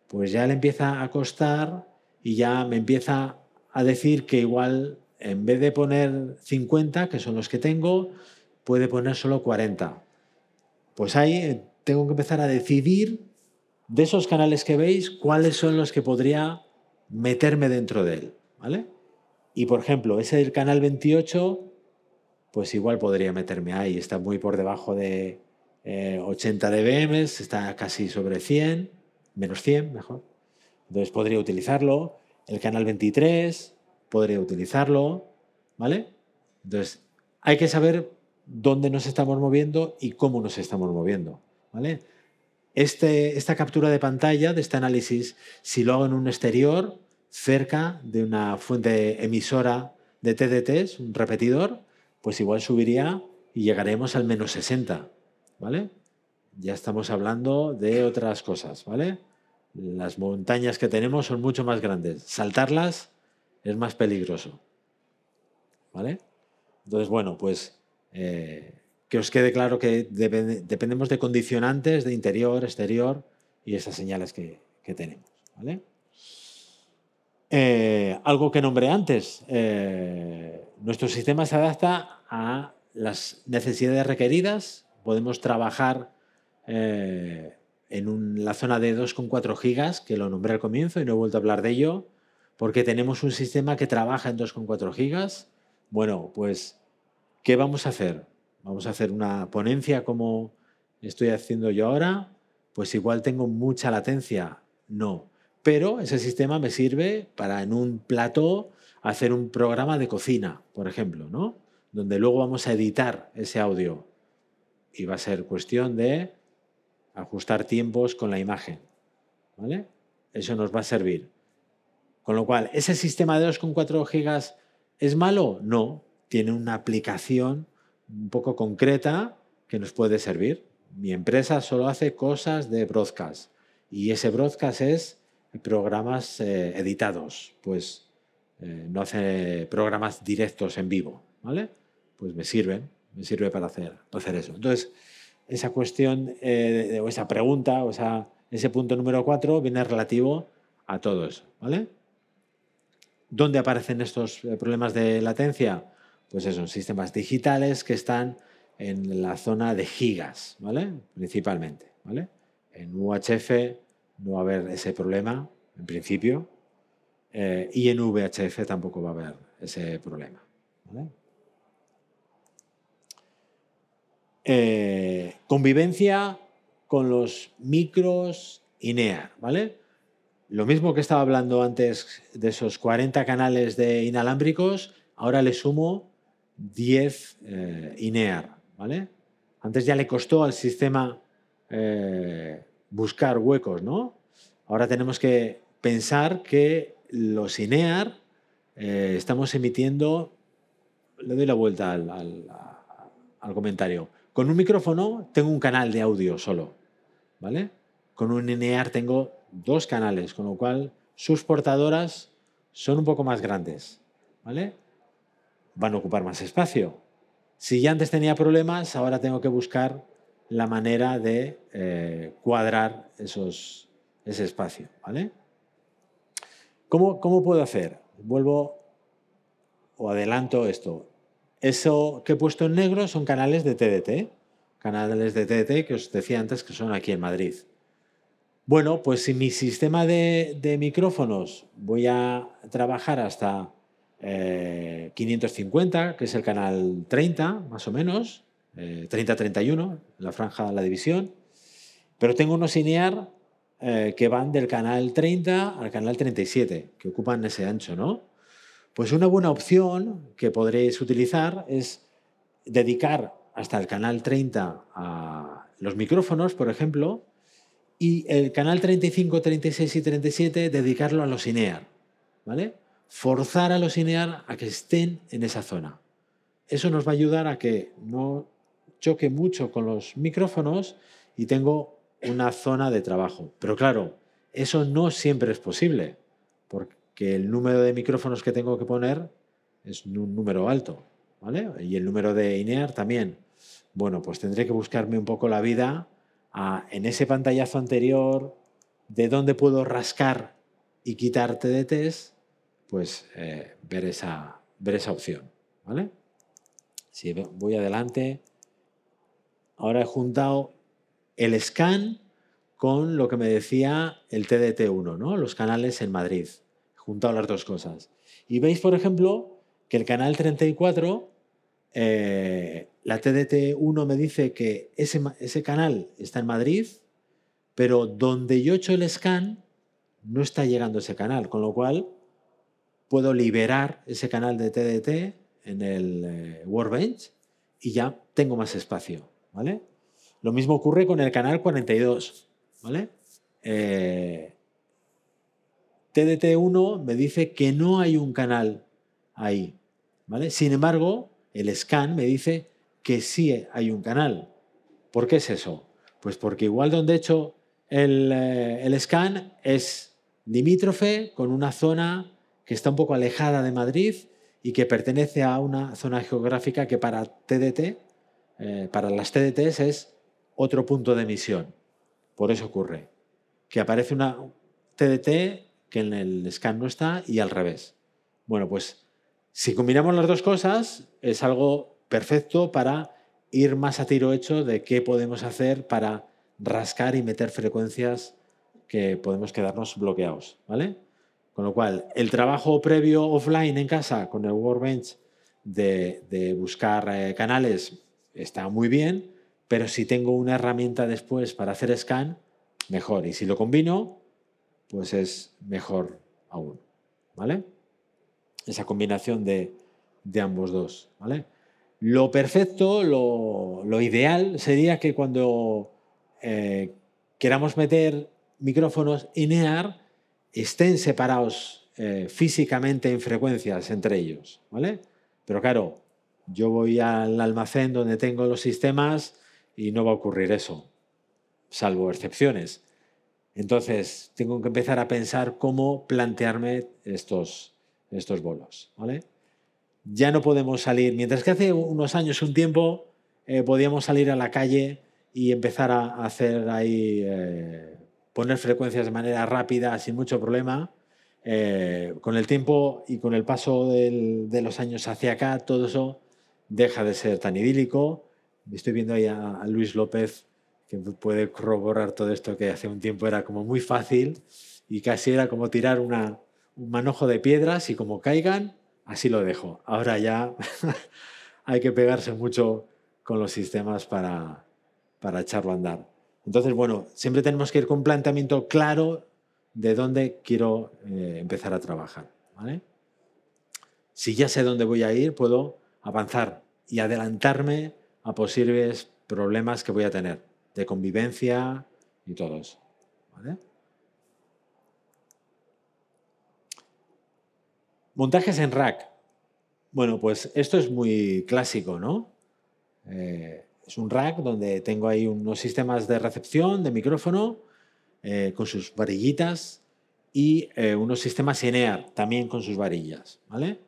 pues ya le empieza a costar y ya me empieza a decir que igual en vez de poner 50, que son los que tengo, puede poner solo 40. Pues ahí tengo que empezar a decidir de esos canales que veis cuáles son los que podría meterme dentro de él. ¿vale? Y por ejemplo, ese del canal 28, pues igual podría meterme ahí. Está muy por debajo de 80 eh, dBm, está casi sobre 100, menos 100 mejor. Entonces podría utilizarlo. El canal 23 podría utilizarlo. ¿Vale? Entonces hay que saber dónde nos estamos moviendo y cómo nos estamos moviendo. ¿vale? Este, esta captura de pantalla de este análisis, si lo hago en un exterior, cerca de una fuente emisora de TDTs, un repetidor, pues igual subiría y llegaremos al menos 60, ¿vale? Ya estamos hablando de otras cosas, ¿vale? Las montañas que tenemos son mucho más grandes. Saltarlas es más peligroso, ¿vale? Entonces, bueno, pues eh, que os quede claro que dependemos de condicionantes de interior, exterior y esas señales que, tenemos. Eh, algo que nombré antes, eh, nuestro sistema se adapta a las necesidades requeridas, podemos trabajar eh, en la zona de 2,4 gigas, que lo nombré al comienzo y no he vuelto a hablar de ello, porque tenemos un sistema que trabaja en 2,4 gigas. Bueno, pues, ¿qué vamos a hacer? vamos a hacer una ponencia como estoy haciendo yo ahora, pues igual tengo mucha latencia. No. Pero ese sistema me sirve para en un plató hacer un programa de cocina, por ejemplo, ¿no? Donde luego vamos a editar ese audio. Y va a ser cuestión de ajustar tiempos con la imagen. ¿Vale? Eso nos va a servir. Con lo cual, ¿ese sistema de 2,4 gigas es malo? No. Tiene una aplicación un poco concreta que nos puede servir. Mi empresa solo hace cosas de broadcast y ese broadcast es programas eh, editados, pues eh, no hace programas directos en vivo, ¿vale? Pues me sirven, me sirve para hacer, eso. Entonces, esa cuestión eh, o esa pregunta o ese punto número cuatro viene relativo a todo eso, ¿vale? ¿Dónde aparecen estos problemas de latencia? pues son sistemas digitales que están en la zona de gigas, ¿vale? Principalmente, ¿vale? En UHF no va a haber ese problema, en principio, eh, y en VHF tampoco va a haber ese problema, eh, convivencia con los micros INEAR, ¿vale? Lo mismo que estaba hablando antes de esos 40 canales de inalámbricos, ahora le sumo 10 eh, INEAR. ¿vale? Antes ya le costó al sistema eh, buscar huecos, ¿no? Ahora tenemos que pensar que los INEAR eh, estamos emitiendo, le doy la vuelta al comentario, con un micrófono tengo un canal de audio solo, ¿vale? Con un linear tengo dos canales, con lo cual sus portadoras son un poco más grandes, ¿vale? Van a ocupar más espacio. Si ya antes tenía problemas, ahora tengo que buscar la manera de eh, cuadrar esos, ese espacio, ¿vale? ¿Cómo, ¿Cómo puedo hacer? Vuelvo o adelanto esto. Eso que he puesto en negro son canales de TDT, canales de TDT que os decía antes que son aquí en Madrid. Bueno, pues si mi sistema de, de micrófonos voy a trabajar hasta eh, 550, que es el canal 30, más o menos, eh, 30-31, la franja, la división, pero tengo unos INEAR eh, que van del canal 30 al canal 37, que ocupan ese ancho, ¿no? Pues una buena opción que podréis utilizar es dedicar hasta el canal 30 a los micrófonos, por ejemplo, y el canal 35, 36 y 37 dedicarlo a los INEAR, ¿vale? Forzar a los INEAR a que estén en esa zona. Eso nos va a ayudar a que no choque mucho con los micrófonos y tengo una zona de trabajo. Pero claro, eso no siempre es posible, porque el número de micrófonos que tengo que poner es un número alto, ¿vale? Y el número de INEAR también. Bueno, pues tendré que buscarme un poco la vida en ese pantallazo anterior de dónde puedo rascar y quitar TDTs, pues eh, ver, esa, ver esa opción, ¿vale? Si voy adelante, ahora he juntado el scan con lo que me decía el TDT1, ¿no? los canales en Madrid. Juntado las dos cosas. Y veis, por ejemplo, que el canal 34, eh, la TDT1 me dice que ese, ese canal está en Madrid, pero donde yo he hecho el scan no está llegando ese canal, con lo cual puedo liberar ese canal de TDT en el eh, Workbench y ya tengo más espacio, ¿vale? Lo mismo ocurre con el canal 42, ¿vale? Eh, TDT1 me dice que no hay un canal ahí, ¿vale? Sin embargo, el scan me dice que sí hay un canal. ¿Por qué es eso? Pues porque igual donde he hecho el, eh, scan es limítrofe con una zona que está un poco alejada de Madrid y que pertenece a una zona geográfica que para TDT, eh, para las TDTs es otro punto de emisión. Por eso ocurre que aparece una TDT que en el scan no está y al revés. Bueno, pues si combinamos las dos cosas es algo perfecto para ir más a tiro hecho de qué podemos hacer para rascar y meter frecuencias que podemos quedarnos bloqueados, ¿vale? Con lo cual, el trabajo previo offline en casa con el Workbench de, buscar eh, canales está muy bien, pero si tengo una herramienta después para hacer scan, mejor. Y si lo combino, pues es mejor aún, ¿vale? Esa combinación de, de ambos dos, ¿vale? Lo perfecto, lo, lo ideal sería que cuando eh, queramos meter micrófonos INEAR estén separados eh, físicamente en frecuencias entre ellos, ¿vale? Pero claro, yo voy al almacén donde tengo los sistemas y no va a ocurrir eso, salvo excepciones. Entonces, tengo que empezar a pensar cómo plantearme estos, estos bolos, ¿vale? Ya no podemos salir, mientras que hace unos años, un tiempo, eh, podíamos salir a la calle y empezar a hacer ahí, eh, poner frecuencias de manera rápida, sin mucho problema. Eh, con el tiempo y con el paso de los años hacia acá, todo eso deja de ser tan idílico. Estoy viendo ahí a Luis López, que puede corroborar todo esto que hace un tiempo era como muy fácil y casi era como tirar un manojo de piedras y como caigan, así lo dejo. Ahora ya hay que pegarse mucho con los sistemas para, para echarlo a andar. Entonces, bueno, siempre tenemos que ir con un planteamiento claro de dónde quiero eh, empezar a trabajar. Si ya sé dónde voy a ir, puedo avanzar y adelantarme a posibles problemas que voy a tener de convivencia y todo eso. Montajes en rack. Bueno, pues esto es muy clásico, ¿no? Eh, es un rack donde tengo ahí unos sistemas de recepción de micrófono eh, con sus varillitas y eh, unos sistemas INEAR también con sus varillas, ¿vale?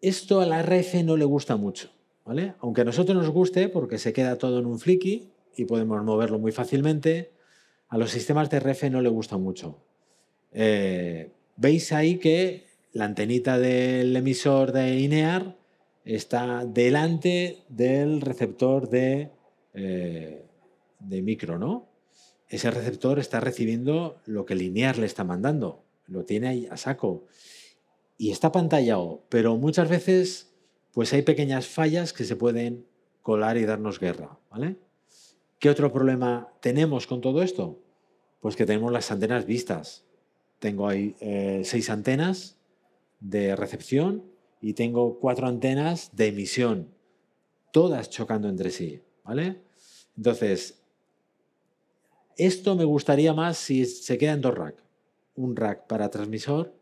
Esto a la RF no le gusta mucho, ¿vale? Aunque a nosotros nos guste porque se queda todo en un flicky y podemos moverlo muy fácilmente, a los sistemas de RF no le gusta mucho. Veis ahí que la antenita del emisor de INEAR está delante del receptor de, eh, de micro, ¿no? Ese receptor está recibiendo lo que Linear le está mandando, lo tiene ahí a saco y está pantallado, pero muchas veces pues hay pequeñas fallas que se pueden colar y darnos guerra, ¿vale? ¿Qué otro problema tenemos con todo esto? Pues que tenemos las antenas vistas. Tengo ahí eh, seis antenas de recepción y tengo cuatro antenas de emisión, todas chocando entre sí, ¿vale? Entonces, esto me gustaría más si se queda en dos racks. Un rack para transmisor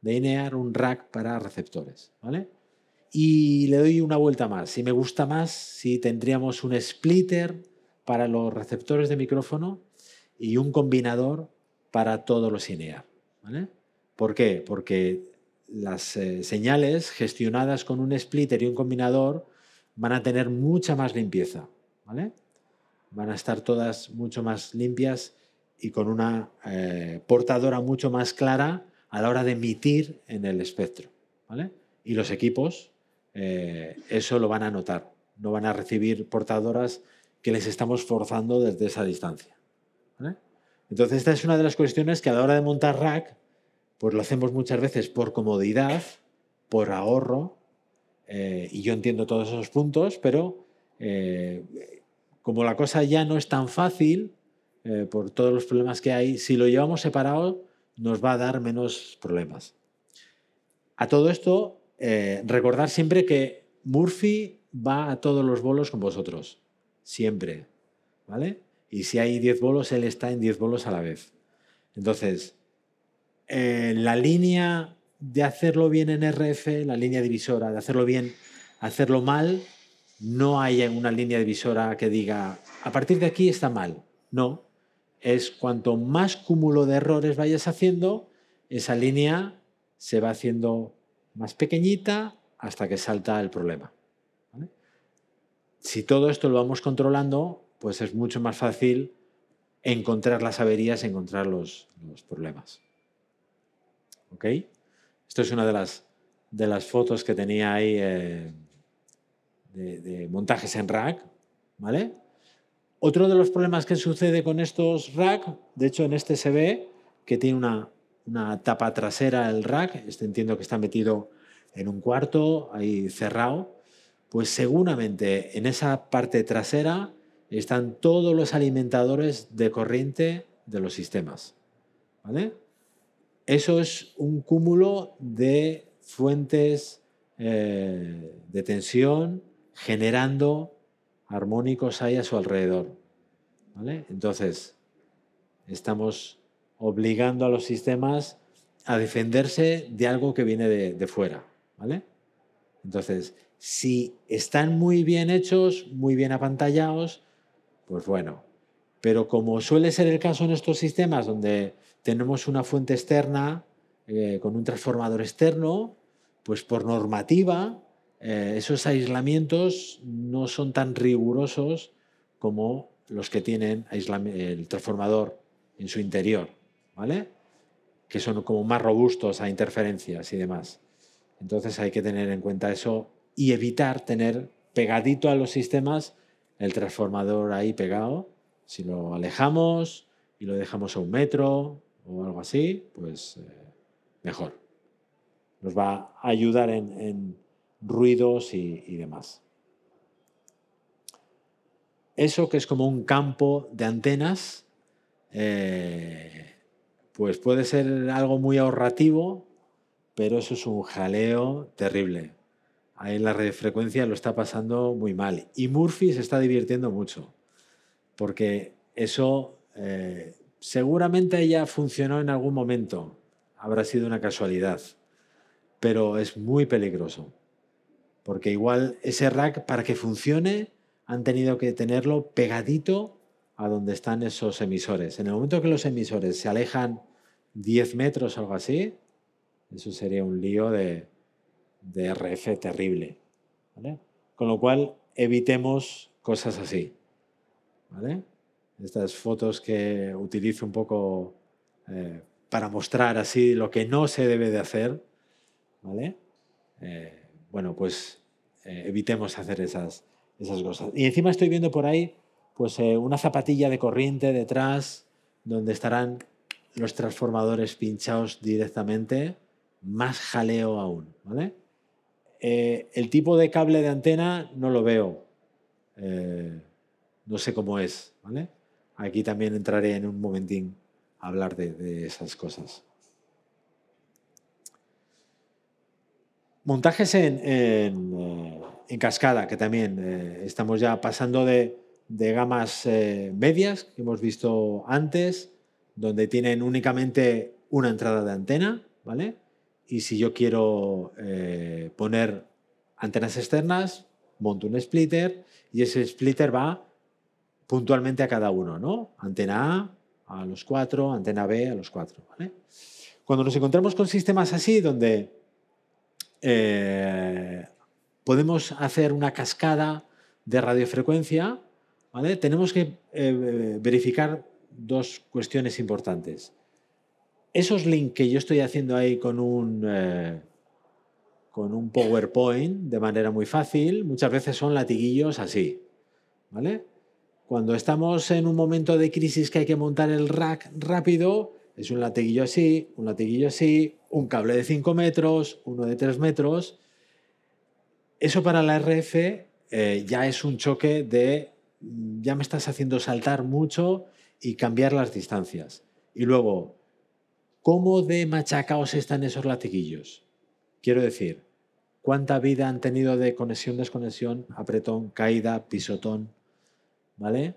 de INEAR, un rack para receptores, ¿vale? Y le doy una vuelta más. Si me gusta más, si tendríamos un splitter para los receptores de micrófono y un combinador para todos los INEAR. ¿Por qué? Porque las eh, señales gestionadas con un splitter y un combinador van a tener mucha más limpieza, ¿vale? Van a estar todas mucho más limpias y con una eh, portadora mucho más clara a la hora de emitir en el espectro, ¿vale? Y los equipos eh, eso lo van a notar, no van a recibir portadoras que les estamos forzando desde esa distancia. Entonces, esta es una de las cuestiones que a la hora de montar rack pues lo hacemos muchas veces por comodidad, por ahorro, eh, y yo entiendo todos esos puntos, pero eh, como la cosa ya no es tan fácil, eh, por todos los problemas que hay, si lo llevamos separado nos va a dar menos problemas. A todo esto, recordar siempre que Murphy va a todos los bolos con vosotros, siempre, ¿vale? Y si hay 10 bolos, él está en 10 bolos a la vez. Entonces, eh, la línea de hacerlo bien en RF, la línea divisora, de hacerlo bien, hacerlo mal, no hay una línea divisora que diga, a partir de aquí está mal. No, es cuanto más cúmulo de errores vayas haciendo, esa línea se va haciendo más pequeñita hasta que salta el problema. Si todo esto lo vamos controlando, pues es mucho más fácil encontrar las averías, encontrar los problemas. ¿ok? Esto es una de las, de las fotos que tenía ahí eh, de, montajes en rack, ¿vale? Otro de los problemas que sucede con estos rack, de hecho en este se ve que tiene una, una tapa trasera el rack, este entiendo que está metido en un cuarto, ahí cerrado, pues seguramente en esa parte trasera están todos los alimentadores de corriente de los sistemas. ¿Vale? Eso es un cúmulo de fuentes eh, de tensión generando armónicos ahí a su alrededor. Entonces, estamos obligando a los sistemas a defenderse de algo que viene de, fuera. ¿vale? Entonces, si están muy bien hechos, muy bien apantallados, pues bueno. Pero como suele ser el caso en estos sistemas donde tenemos una fuente externa eh, con un transformador externo, pues por normativa eh, esos aislamientos no son tan rigurosos como los que tienen el transformador en su interior, ¿vale? Que son como más robustos a interferencias y demás. Entonces hay que tener en cuenta eso y evitar tener pegadito a los sistemas el transformador ahí pegado. Si lo alejamos y lo dejamos a un metro o algo así, pues eh, mejor. Nos va a ayudar en, ruidos y, demás. Eso que es como un campo de antenas, eh, pues puede ser algo muy ahorrativo, pero eso es un jaleo terrible. Ahí en la frecuencia lo está pasando muy mal. Y Murphy se está divirtiendo mucho, porque eso eh, seguramente ya funcionó en algún momento, habrá sido una casualidad. pero es muy peligroso. Porque igual ese rack, para que funcione, han tenido que tenerlo pegadito a donde están esos emisores. En el momento que los emisores se alejan 10 metros o algo así, eso sería un lío de, de RF terrible. Con lo cual, evitemos cosas así. Estas fotos que utilizo un poco eh, para mostrar así lo que no se debe de hacer. ¿vale? Eh, bueno, pues eh, evitemos hacer esas, esas cosas. Y encima estoy viendo por ahí pues, una zapatilla de corriente detrás donde estarán los transformadores pinchados directamente, más jaleo aún. ¿vale? El tipo de cable de antena no lo veo. no sé cómo es. ¿vale? Aquí también entraré en un momentín a hablar de, esas cosas. Montajes en, eh, cascada, que también eh, estamos ya pasando de, gamas eh, medias que hemos visto antes, donde tienen únicamente una entrada de antena, ¿vale? Y si yo quiero poner antenas externas, monto un splitter y ese splitter va puntualmente a cada uno, ¿no? Antena A a los cuatro, antena B a los cuatro. Cuando nos encontramos con sistemas así, donde eh, podemos hacer una cascada de radiofrecuencia. Tenemos que eh, verificar dos cuestiones importantes. Esos links que yo estoy haciendo ahí con un, eh, con un PowerPoint de manera muy fácil, muchas veces son latiguillos así, ¿vale? Cuando estamos en un momento de crisis que hay que montar el rack rápido, es un latiguillo así, un latiguillo así, un cable de 5 metros, uno de 3 metros. Eso para la RF eh, ya es un choque de, ya me estás haciendo saltar mucho y cambiar las distancias. Y luego, ¿cómo de machacaos están esos latiguillos? Quiero decir, ¿cuánta vida han tenido de conexión, desconexión, apretón, caída, pisotón? ¿vale?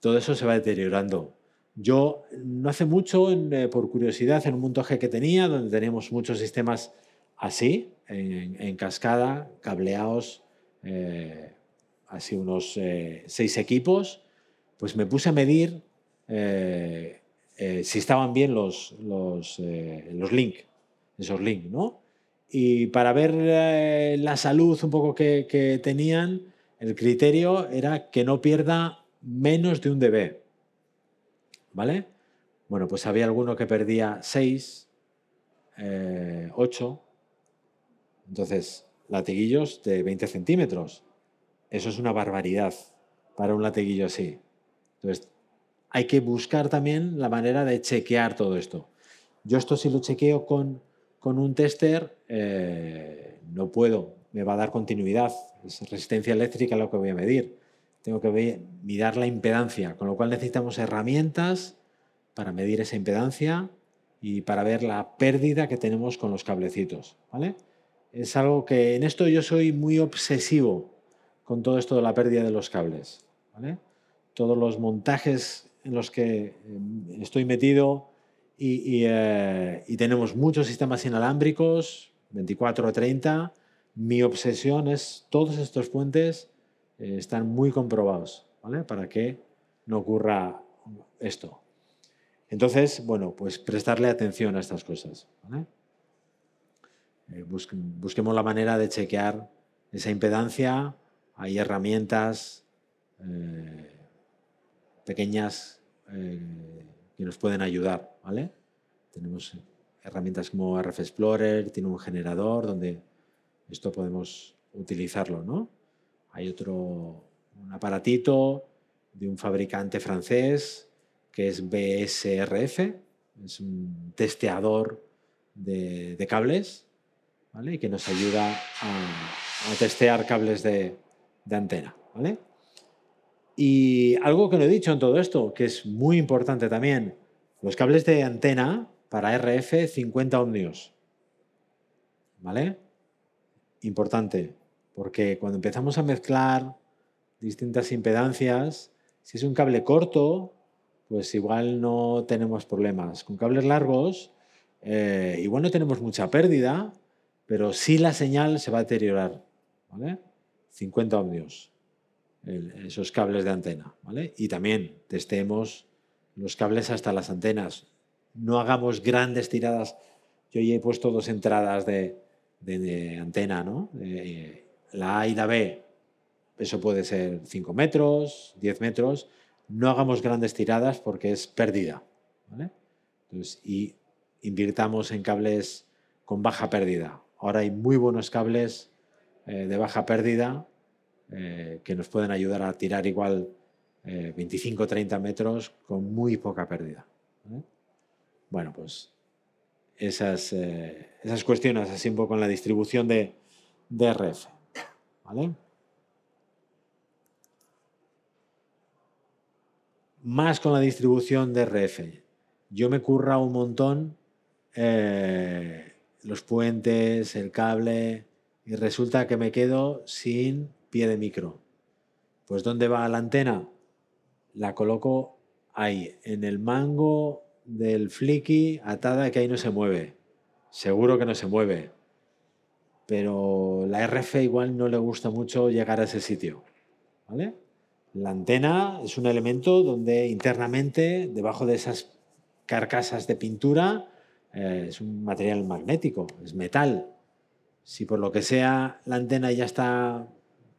Todo eso se va deteriorando. Yo no hace mucho, eh, por curiosidad, en un montaje que tenía, donde teníamos muchos sistemas así, en, cascada, cableados, eh, así unos eh, seis equipos, pues me puse a medir si estaban bien los, los, los links, esos links, ¿no? Y para ver la salud un poco que, que tenían, el criterio era que no pierda menos de un dB. ¿Vale? Bueno, pues había alguno que perdía 6, 8. Entonces, latiguillos de 20 centímetros. Eso es una barbaridad para un latiguillo así. Entonces, hay que buscar también la manera de chequear todo esto. Yo esto si lo chequeo con, con un tester, eh, no puedo, me va a dar continuidad. Es resistencia eléctrica lo que voy a medir tengo que mirar la impedancia, con lo cual necesitamos herramientas para medir esa impedancia y para ver la pérdida que tenemos con los cablecitos. ¿vale? Es algo que en esto yo soy muy obsesivo con todo esto de la pérdida de los cables. ¿vale? Todos los montajes en los que eh, estoy metido y, eh, y tenemos muchos sistemas inalámbricos, 24 o 30, mi obsesión es todos estos puentes eh, están muy comprobados, ¿vale? Para que no ocurra esto. Entonces, bueno, pues prestarle atención a estas cosas. Eh, busquemos la manera de chequear esa impedancia. Hay herramientas eh, pequeñas que nos pueden ayudar. ¿vale? Tenemos herramientas como RF Explorer, tiene un generador donde esto podemos utilizarlo. ¿no? Hay otro, un aparatito de un fabricante francés que es BSRF, es un testeador de, cables, ¿vale? Y que nos ayuda a, testear cables de, antena, ¿vale? Y algo que no he dicho en todo esto, que es muy importante también, los cables de antena para RF 50 ohmios, ¿vale? Importante, porque cuando empezamos a mezclar distintas impedancias, si es un cable corto, pues igual no tenemos problemas. Con cables largos, eh, igual no tenemos mucha pérdida, pero sí la señal se va a deteriorar. ¿vale? 50 ohmios, esos cables de antena. ¿vale? Y también testemos los cables hasta las antenas. No hagamos grandes tiradas. Yo ya he puesto dos entradas de, antena, ¿no? la A y la B. Eso puede ser 5 metros, 10 metros. No hagamos grandes tiradas porque es pérdida. ¿vale? y invirtamos en cables con baja pérdida. Ahora hay muy buenos cables eh, de baja pérdida eh, que nos pueden ayudar a tirar igual 25 o 30 metros con muy poca pérdida. Bueno, pues esas, eh, cuestiones así un poco con la distribución de, de RF. Más con la distribución de RF. Yo me curra un montón eh, los puentes, el cable, y resulta que me quedo sin pie de micro. Pues ¿dónde va la antena? La coloco ahí, en el mango del flicky, atada que ahí no se mueve. Seguro que no se mueve. Pero la RF igual no le gusta mucho llegar a ese sitio. ¿Vale? La antena es un elemento donde internamente, debajo de esas carcasas de pintura, eh, es un material magnético, es metal. Si por lo que sea la antena ya está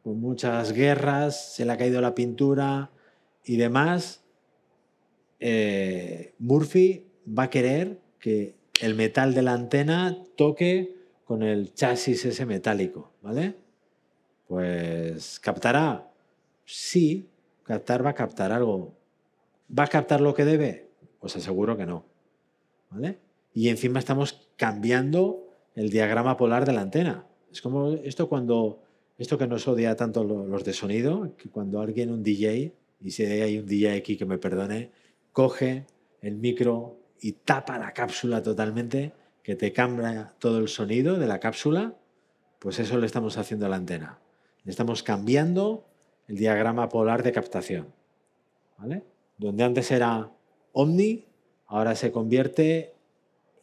con muchas guerras, se le ha caído la pintura y demás, eh, Murphy va a querer que el metal de la antena toque con el chasis ese metálico, ¿vale? Pues captará. Sí, captar va a captar algo. ¿Va a captar lo que debe? Pues aseguro que no. ¿Vale? Y encima estamos cambiando el diagrama polar de la antena. Es como esto cuando, esto que nos odia tanto los de sonido, que cuando alguien, un DJ, y si hay un DJ aquí que me perdone, coge el micro y tapa la cápsula totalmente, que te cambia todo el sonido de la cápsula, pues eso le estamos haciendo a la antena. Le estamos cambiando el diagrama polar de captación. ¿vale? Donde antes era omni, ahora se convierte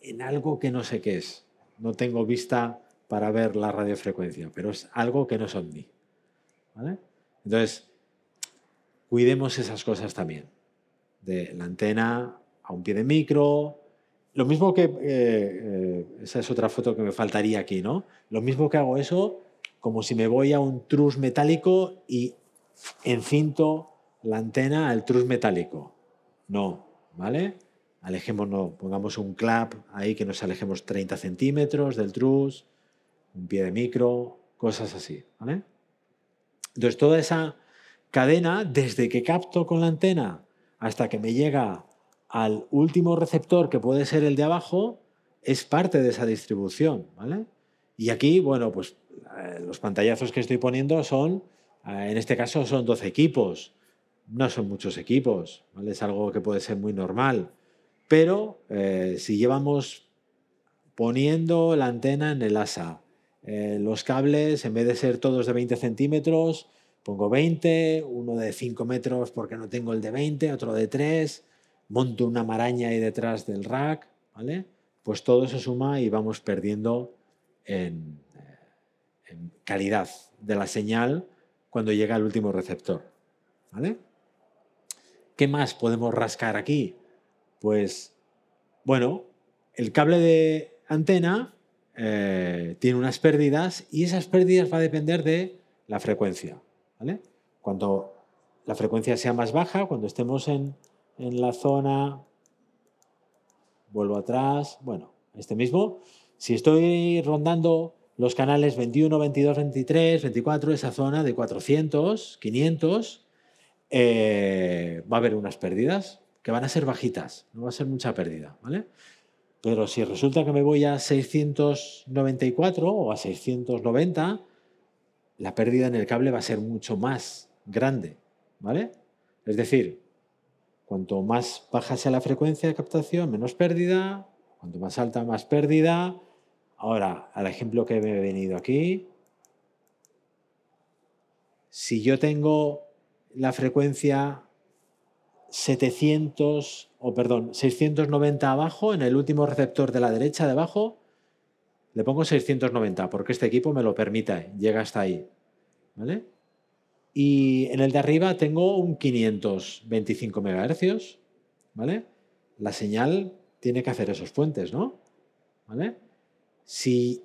en algo que no sé qué es. No tengo vista para ver la radiofrecuencia, pero es algo que no es omni. Entonces, cuidemos esas cosas también. De la antena a un pie de micro. Lo mismo que, eh, eh, esa es otra foto que me faltaría aquí, ¿no? Lo mismo que hago eso, como si me voy a un trus metálico y encinto la antena al trus metálico. No, ¿vale? Alejémonos, pongamos un clap ahí que nos alejemos 30 centímetros del trus, un pie de micro, cosas así. Entonces, toda esa cadena, desde que capto con la antena hasta que me llega al último receptor, que puede ser el de abajo, es parte de esa distribución. ¿vale? Y aquí, bueno, pues eh, los pantallazos que estoy poniendo son, eh, en este caso, son 12 equipos. No son muchos equipos, es algo que puede ser muy normal. Pero eh, si llevamos poniendo la antena en el asa, eh, los cables, en vez de ser todos de 20 centímetros, pongo 20, uno de 5 metros porque no tengo el de 20, otro de 3, monto una maraña ahí detrás del rack, ¿vale? Pues todo eso suma y vamos perdiendo en, eh, en calidad de la señal cuando llega al último receptor, ¿vale? ¿Qué más podemos rascar aquí? Pues, bueno, el cable de antena eh, tiene unas pérdidas y esas pérdidas va a depender de la frecuencia. ¿vale? Cuando la frecuencia sea más baja, cuando estemos en, en la zona, vuelvo atrás, bueno, este mismo, si estoy rondando los canales 21, 22, 23, 24, esa zona de 400, 500, eh, va a haber unas pérdidas que van a ser bajitas, no va a ser mucha pérdida, ¿vale? Pero si resulta que me voy a 694 o a 690, la pérdida en el cable va a ser mucho más grande, ¿vale? Es decir, cuanto más baja sea la frecuencia de captación, menos pérdida, cuanto más alta, más pérdida. Ahora, al ejemplo que me he venido aquí, si yo tengo la frecuencia 700, o perdón, 690 abajo, en el último receptor de la derecha de abajo, le pongo 690 porque este equipo me lo permite, llega hasta ahí. ¿Vale? Y en el de arriba tengo un 525 MHz. ¿Vale? La señal tiene que hacer esos puentes, ¿no? ¿Vale? Si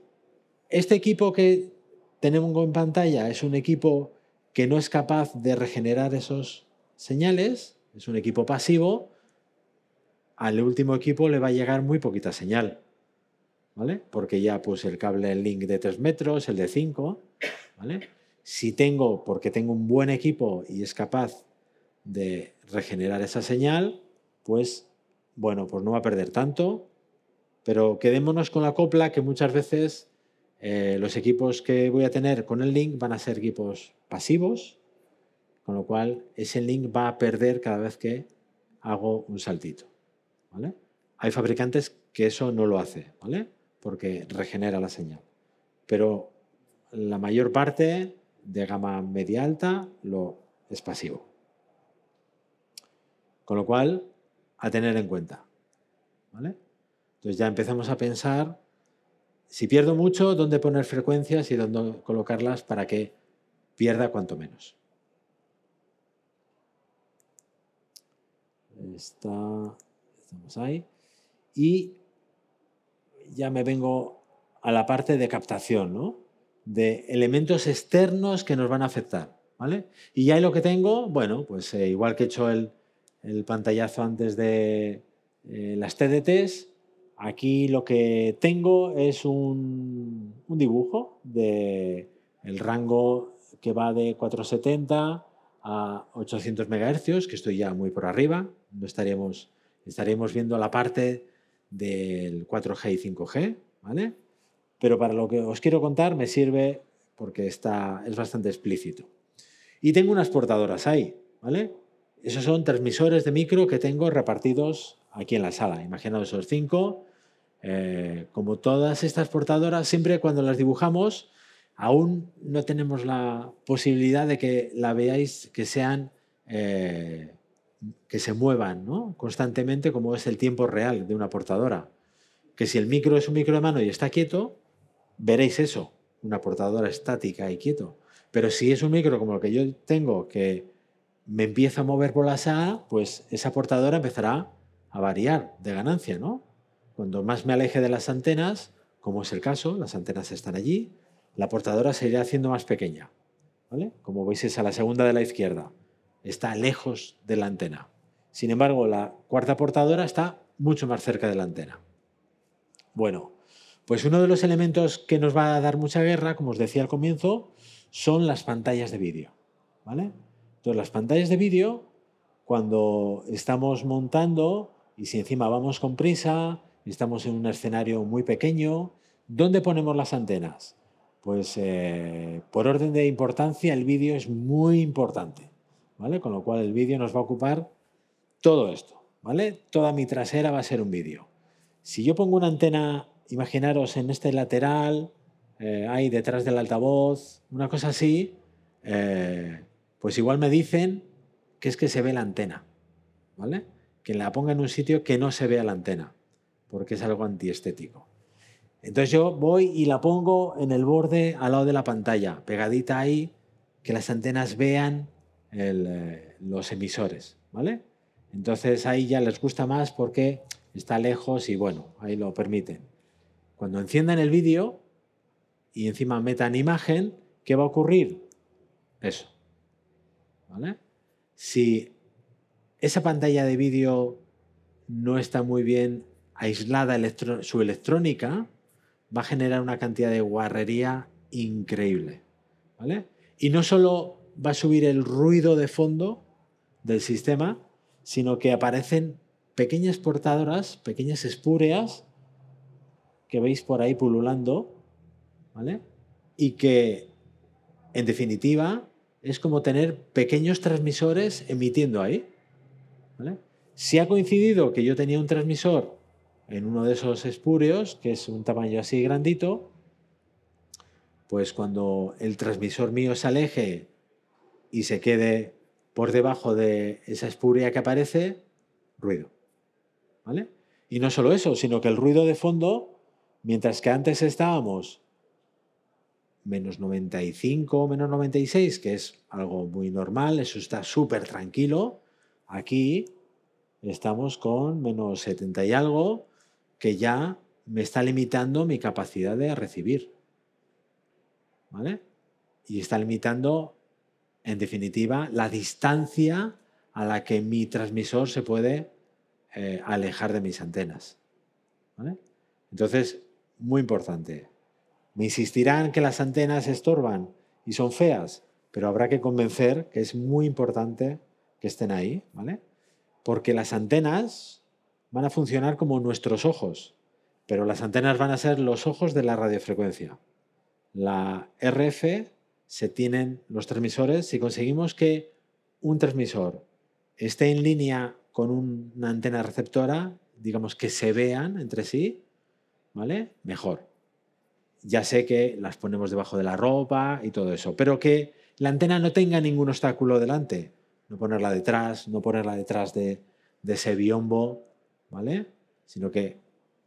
este equipo que tenemos en pantalla es un equipo que no es capaz de regenerar esos señales, es un equipo pasivo, al último equipo le va a llegar muy poquita señal. ¿Vale? Porque ya pues el cable el link de 3 metros, el de 5, ¿vale? Si tengo, porque tengo un buen equipo y es capaz de regenerar esa señal, pues bueno, pues no va a perder tanto, pero quedémonos con la copla que muchas veces eh, los equipos que voy a tener con el link van a ser equipos pasivos, con lo cual ese link va a perder cada vez que hago un saltito. Hay fabricantes que eso no lo hace, ¿vale? porque regenera la señal. Pero la mayor parte de gama media alta lo es pasivo. Con lo cual, a tener en cuenta. ¿vale? Entonces ya empezamos a pensar si pierdo mucho, dónde poner frecuencias y dónde colocarlas para que pierda cuanto menos. Está, Y ya me vengo a la parte de captación. De elementos externos que nos van a afectar, ¿vale? Y ya lo que tengo, bueno, pues eh, igual que he hecho el, pantallazo antes de eh, las TDTs, Aquí lo que tengo es un, dibujo de el rango que va de 470 a 800 MHz, que estoy ya muy por arriba. No estaríamos, estaríamos viendo la parte del 4G y 5G, ¿vale? Pero para lo que os quiero contar me sirve porque está, es bastante explícito. Y tengo unas portadoras ahí, ¿vale? Esos son transmisores de micro que tengo repartidos aquí en la sala. Imaginaos esos cinco. Eh, como todas estas portadoras, siempre cuando las dibujamos, aún no tenemos la posibilidad de que la veáis que sean, eh, que se muevan constantemente, como es el tiempo real de una portadora. Que si el micro es un micro de mano y está quieto, veréis eso, una portadora estática y quieto. Pero si es un micro como el que yo tengo, que me empieza a mover por la sala, pues esa portadora empezará a variar de ganancia, ¿no? Cuando más me aleje de las antenas, como es el caso, las antenas están allí, la portadora se irá haciendo más pequeña. ¿vale? Como veis es a la segunda de la izquierda. Está lejos de la antena. Sin embargo, la cuarta portadora está mucho más cerca de la antena. Bueno, pues uno de los elementos que nos va a dar mucha guerra, como os decía al comienzo, son las pantallas de vídeo. ¿vale? Entonces, las pantallas de vídeo, cuando estamos montando y si encima vamos con prisa, estamos en un escenario muy pequeño. ¿Dónde ponemos las antenas? Pues eh, por orden de importancia el vídeo es muy importante, ¿vale? Con lo cual el vídeo nos va a ocupar todo esto, ¿vale? Toda mi trasera va a ser un vídeo. Si yo pongo una antena, imaginaros en este lateral, eh, ahí detrás del altavoz, una cosa así, eh, pues igual me dicen que es que se ve la antena, ¿vale? Que la ponga en un sitio que no se vea la antena porque es algo antiestético. Entonces yo voy y la pongo en el borde al lado de la pantalla, pegadita ahí, que las antenas vean eh, los emisores, ¿vale? Entonces ahí ya les gusta más porque está lejos y bueno, ahí lo permiten. Cuando enciendan el vídeo y encima metan imagen, ¿qué va a ocurrir? Eso. ¿Vale? Si esa pantalla de vídeo no está muy bien aislada su electrónica, va a generar una cantidad de guarrería increíble. ¿vale? Y no solo va a subir el ruido de fondo del sistema, sino que aparecen pequeñas portadoras, pequeñas espúreas que veis por ahí pululando, ¿vale? Y que, en definitiva, es como tener pequeños transmisores emitiendo ahí. ¿vale? Si ha coincidido que yo tenía un transmisor en uno de esos espúreos, que es un tamaño así grandito, pues cuando el transmisor mío se aleje y se quede por debajo de esa espúrea que aparece, ruido. ¿Vale? Y no solo eso, sino que el ruido de fondo Mientras que antes estábamos menos 95, menos 96, que es algo muy normal, eso está súper tranquilo. Aquí estamos con menos 70 y algo, que ya me está limitando mi capacidad de recibir. ¿Vale? Y está limitando, en definitiva, la distancia a la que mi transmisor se puede eh, alejar de mis antenas. Entonces, muy importante. Me insistirán que las antenas estorban y son feas, pero habrá que convencer que es muy importante que estén ahí, ¿vale? Porque las antenas van a funcionar como nuestros ojos, pero las antenas van a ser los ojos de la radiofrecuencia. La RF se tienen los transmisores si conseguimos que un transmisor esté en línea con una antena receptora, digamos que se vean entre sí, ¿vale? Mejor. Ya sé que las ponemos debajo de la ropa y todo eso, pero que la antena no tenga ningún obstáculo delante. No ponerla detrás, no ponerla detrás de, ese biombo, ¿vale? Sino que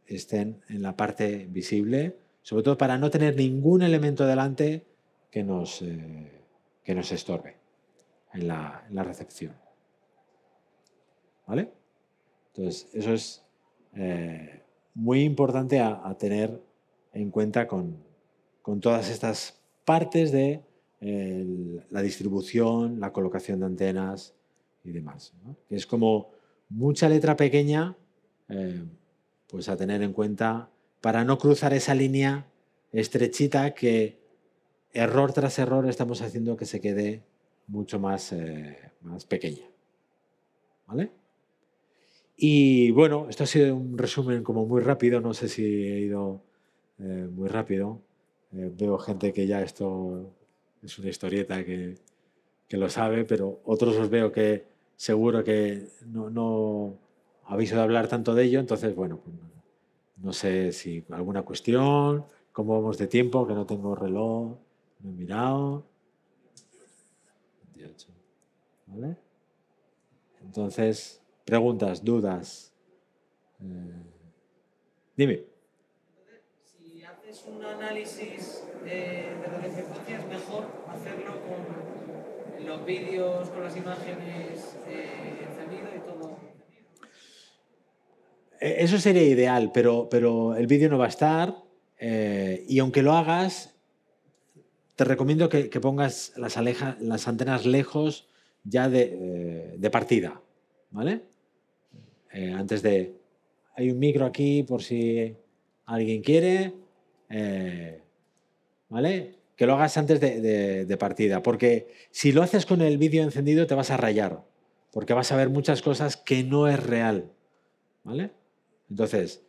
estén en la parte visible, sobre todo para no tener ningún elemento delante que nos, eh, que nos estorbe en la, recepción. ¿Vale? Entonces, eso es eh, muy importante a, tener en cuenta con, todas estas partes de la distribución, la colocación de antenas y demás. es como mucha letra pequeña, eh, pues a tener en cuenta para no cruzar esa línea estrechita que error tras error estamos haciendo que se quede mucho más, eh, más pequeña. ¿Vale? Y bueno, esto ha sido un resumen como muy rápido, no sé si he ido eh, muy rápido. Eh, veo gente que ya esto es una historieta que, que, lo sabe, pero otros os veo que seguro que no, no habéis oído hablar tanto de ello, entonces bueno, pues, no sé si alguna cuestión, cómo vamos de tiempo, que no tengo reloj, no he mirado. 28. ¿Vale? Entonces, preguntas, dudas. Eh, dime. Si haces un análisis de, de radiofrecuencia, es mejor hacerlo con los vídeos, con las imágenes eh, encendido y todo. Eh, eso sería ideal, pero, pero el vídeo no va a estar. Eh, y aunque lo hagas, te recomiendo que, pongas las, antenas lejos ya de, de partida. ¿Vale? Eh, antes de... Hay un micro aquí por si alguien quiere, eh, ¿vale? Que lo hagas antes de, partida, porque si lo haces con el vídeo encendido te vas a rayar, porque vas a ver muchas cosas que no es real, ¿vale? Entonces,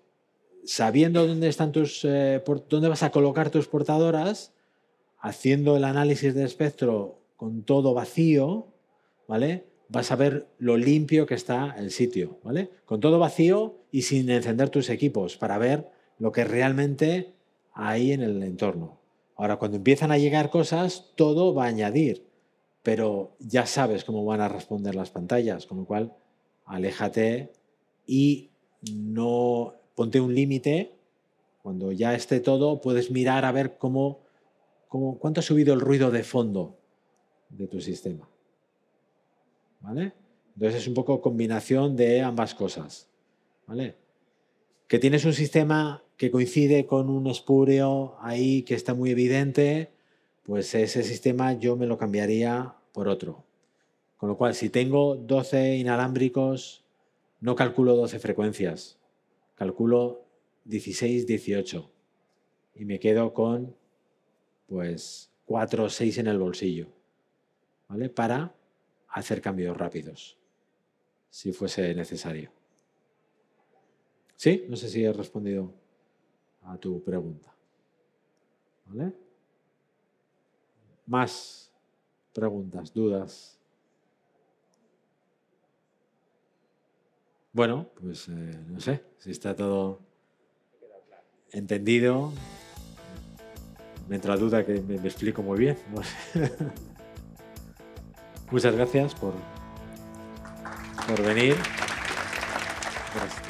sabiendo dónde están tus, eh, dónde vas a colocar tus portadoras, haciendo el análisis de espectro con todo vacío, ¿vale? vas a ver lo limpio que está el sitio, ¿vale? Con todo vacío y sin encender tus equipos para ver lo que realmente hay en el entorno. Ahora, cuando empiezan a llegar cosas, todo va a añadir, pero ya sabes cómo van a responder las pantallas, con lo cual aléjate y no ponte un límite. Cuando ya esté todo, puedes mirar a ver cómo, cuánto ha subido el ruido de fondo de tu sistema. Entonces es un poco combinación de ambas cosas, ¿vale? Que tienes un sistema que coincide con un espúreo ahí que está muy evidente, pues ese sistema yo me lo cambiaría por otro. Con lo cual, si tengo 12 inalámbricos, no calculo 12 frecuencias, calculo 16, 18 y me quedo con pues 4 o 6 en el bolsillo, ¿vale? Para hacer cambios rápidos, si fuese necesario. ¿Sí? No sé si he respondido a tu pregunta. ¿Vale? Más preguntas, dudas. Bueno, pues eh, no sé si está todo entendido. Me entra duda que me, explico muy bien. Muchas gracias por, por venir. Gracias.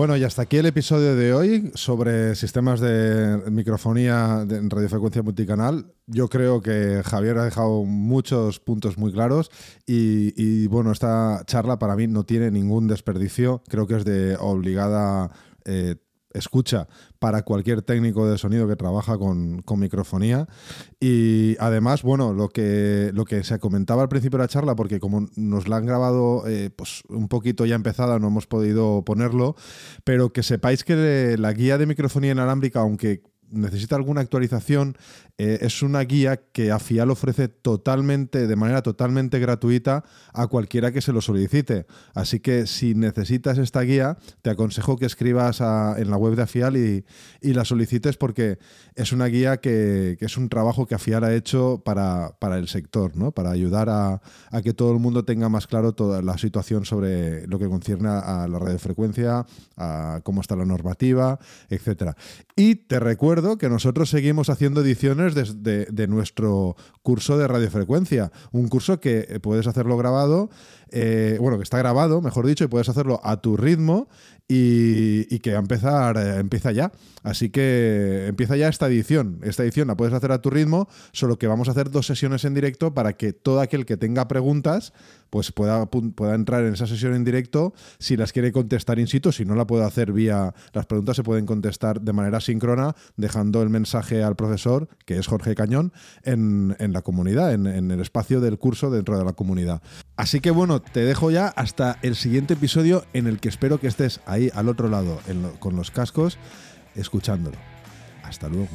Bueno, y hasta aquí el episodio de hoy sobre sistemas de microfonía en radiofrecuencia multicanal. Yo creo que Javier ha dejado muchos puntos muy claros y, bueno, esta charla para mí no tiene ningún desperdicio. Creo que es de obligada eh, escucha para cualquier técnico de sonido que trabaja con, microfonía. Y además, bueno, lo que, lo que se comentaba al principio de la charla, porque como nos la han grabado eh, pues un poquito ya empezada, no hemos podido ponerlo, pero que sepáis que la guía de microfonía inalámbrica, aunque necesita alguna actualización, eh, es una guía que AFIAL ofrece totalmente, de manera totalmente gratuita a cualquiera que se lo solicite. Así que si necesitas esta guía, te aconsejo que escribas en la web de AFIAL y, la solicites porque es una guía que, es un trabajo que AFIAL ha hecho para, el sector, ¿no? para ayudar a, que todo el mundo tenga más claro toda la situación sobre lo que concierne a la radiofrecuencia, a cómo está la normativa, etc. Y te recuerdo que nosotros seguimos haciendo ediciones de, nuestro curso de radiofrecuencia. Un curso que eh, puedes hacerlo grabado, eh, bueno, que está grabado, mejor dicho, y puedes hacerlo a tu ritmo y, que empezar, eh, empieza ya. Así que empieza ya esta edición. Esta edición la puedes hacer a tu ritmo, solo que vamos a hacer dos sesiones en directo para que todo aquel que tenga preguntas pues pueda, pueda entrar en esa sesión en directo si las quiere contestar in situ, si no la puedo hacer vía... Las preguntas se pueden contestar de manera síncrona dejando el mensaje al profesor, que es Jorge Cañón, en, la comunidad, en, en el espacio del curso dentro de la comunidad. Así que bueno, te dejo ya hasta el siguiente episodio en el que espero que estés ahí al otro lado con los cascos escuchándolo. Hasta luego.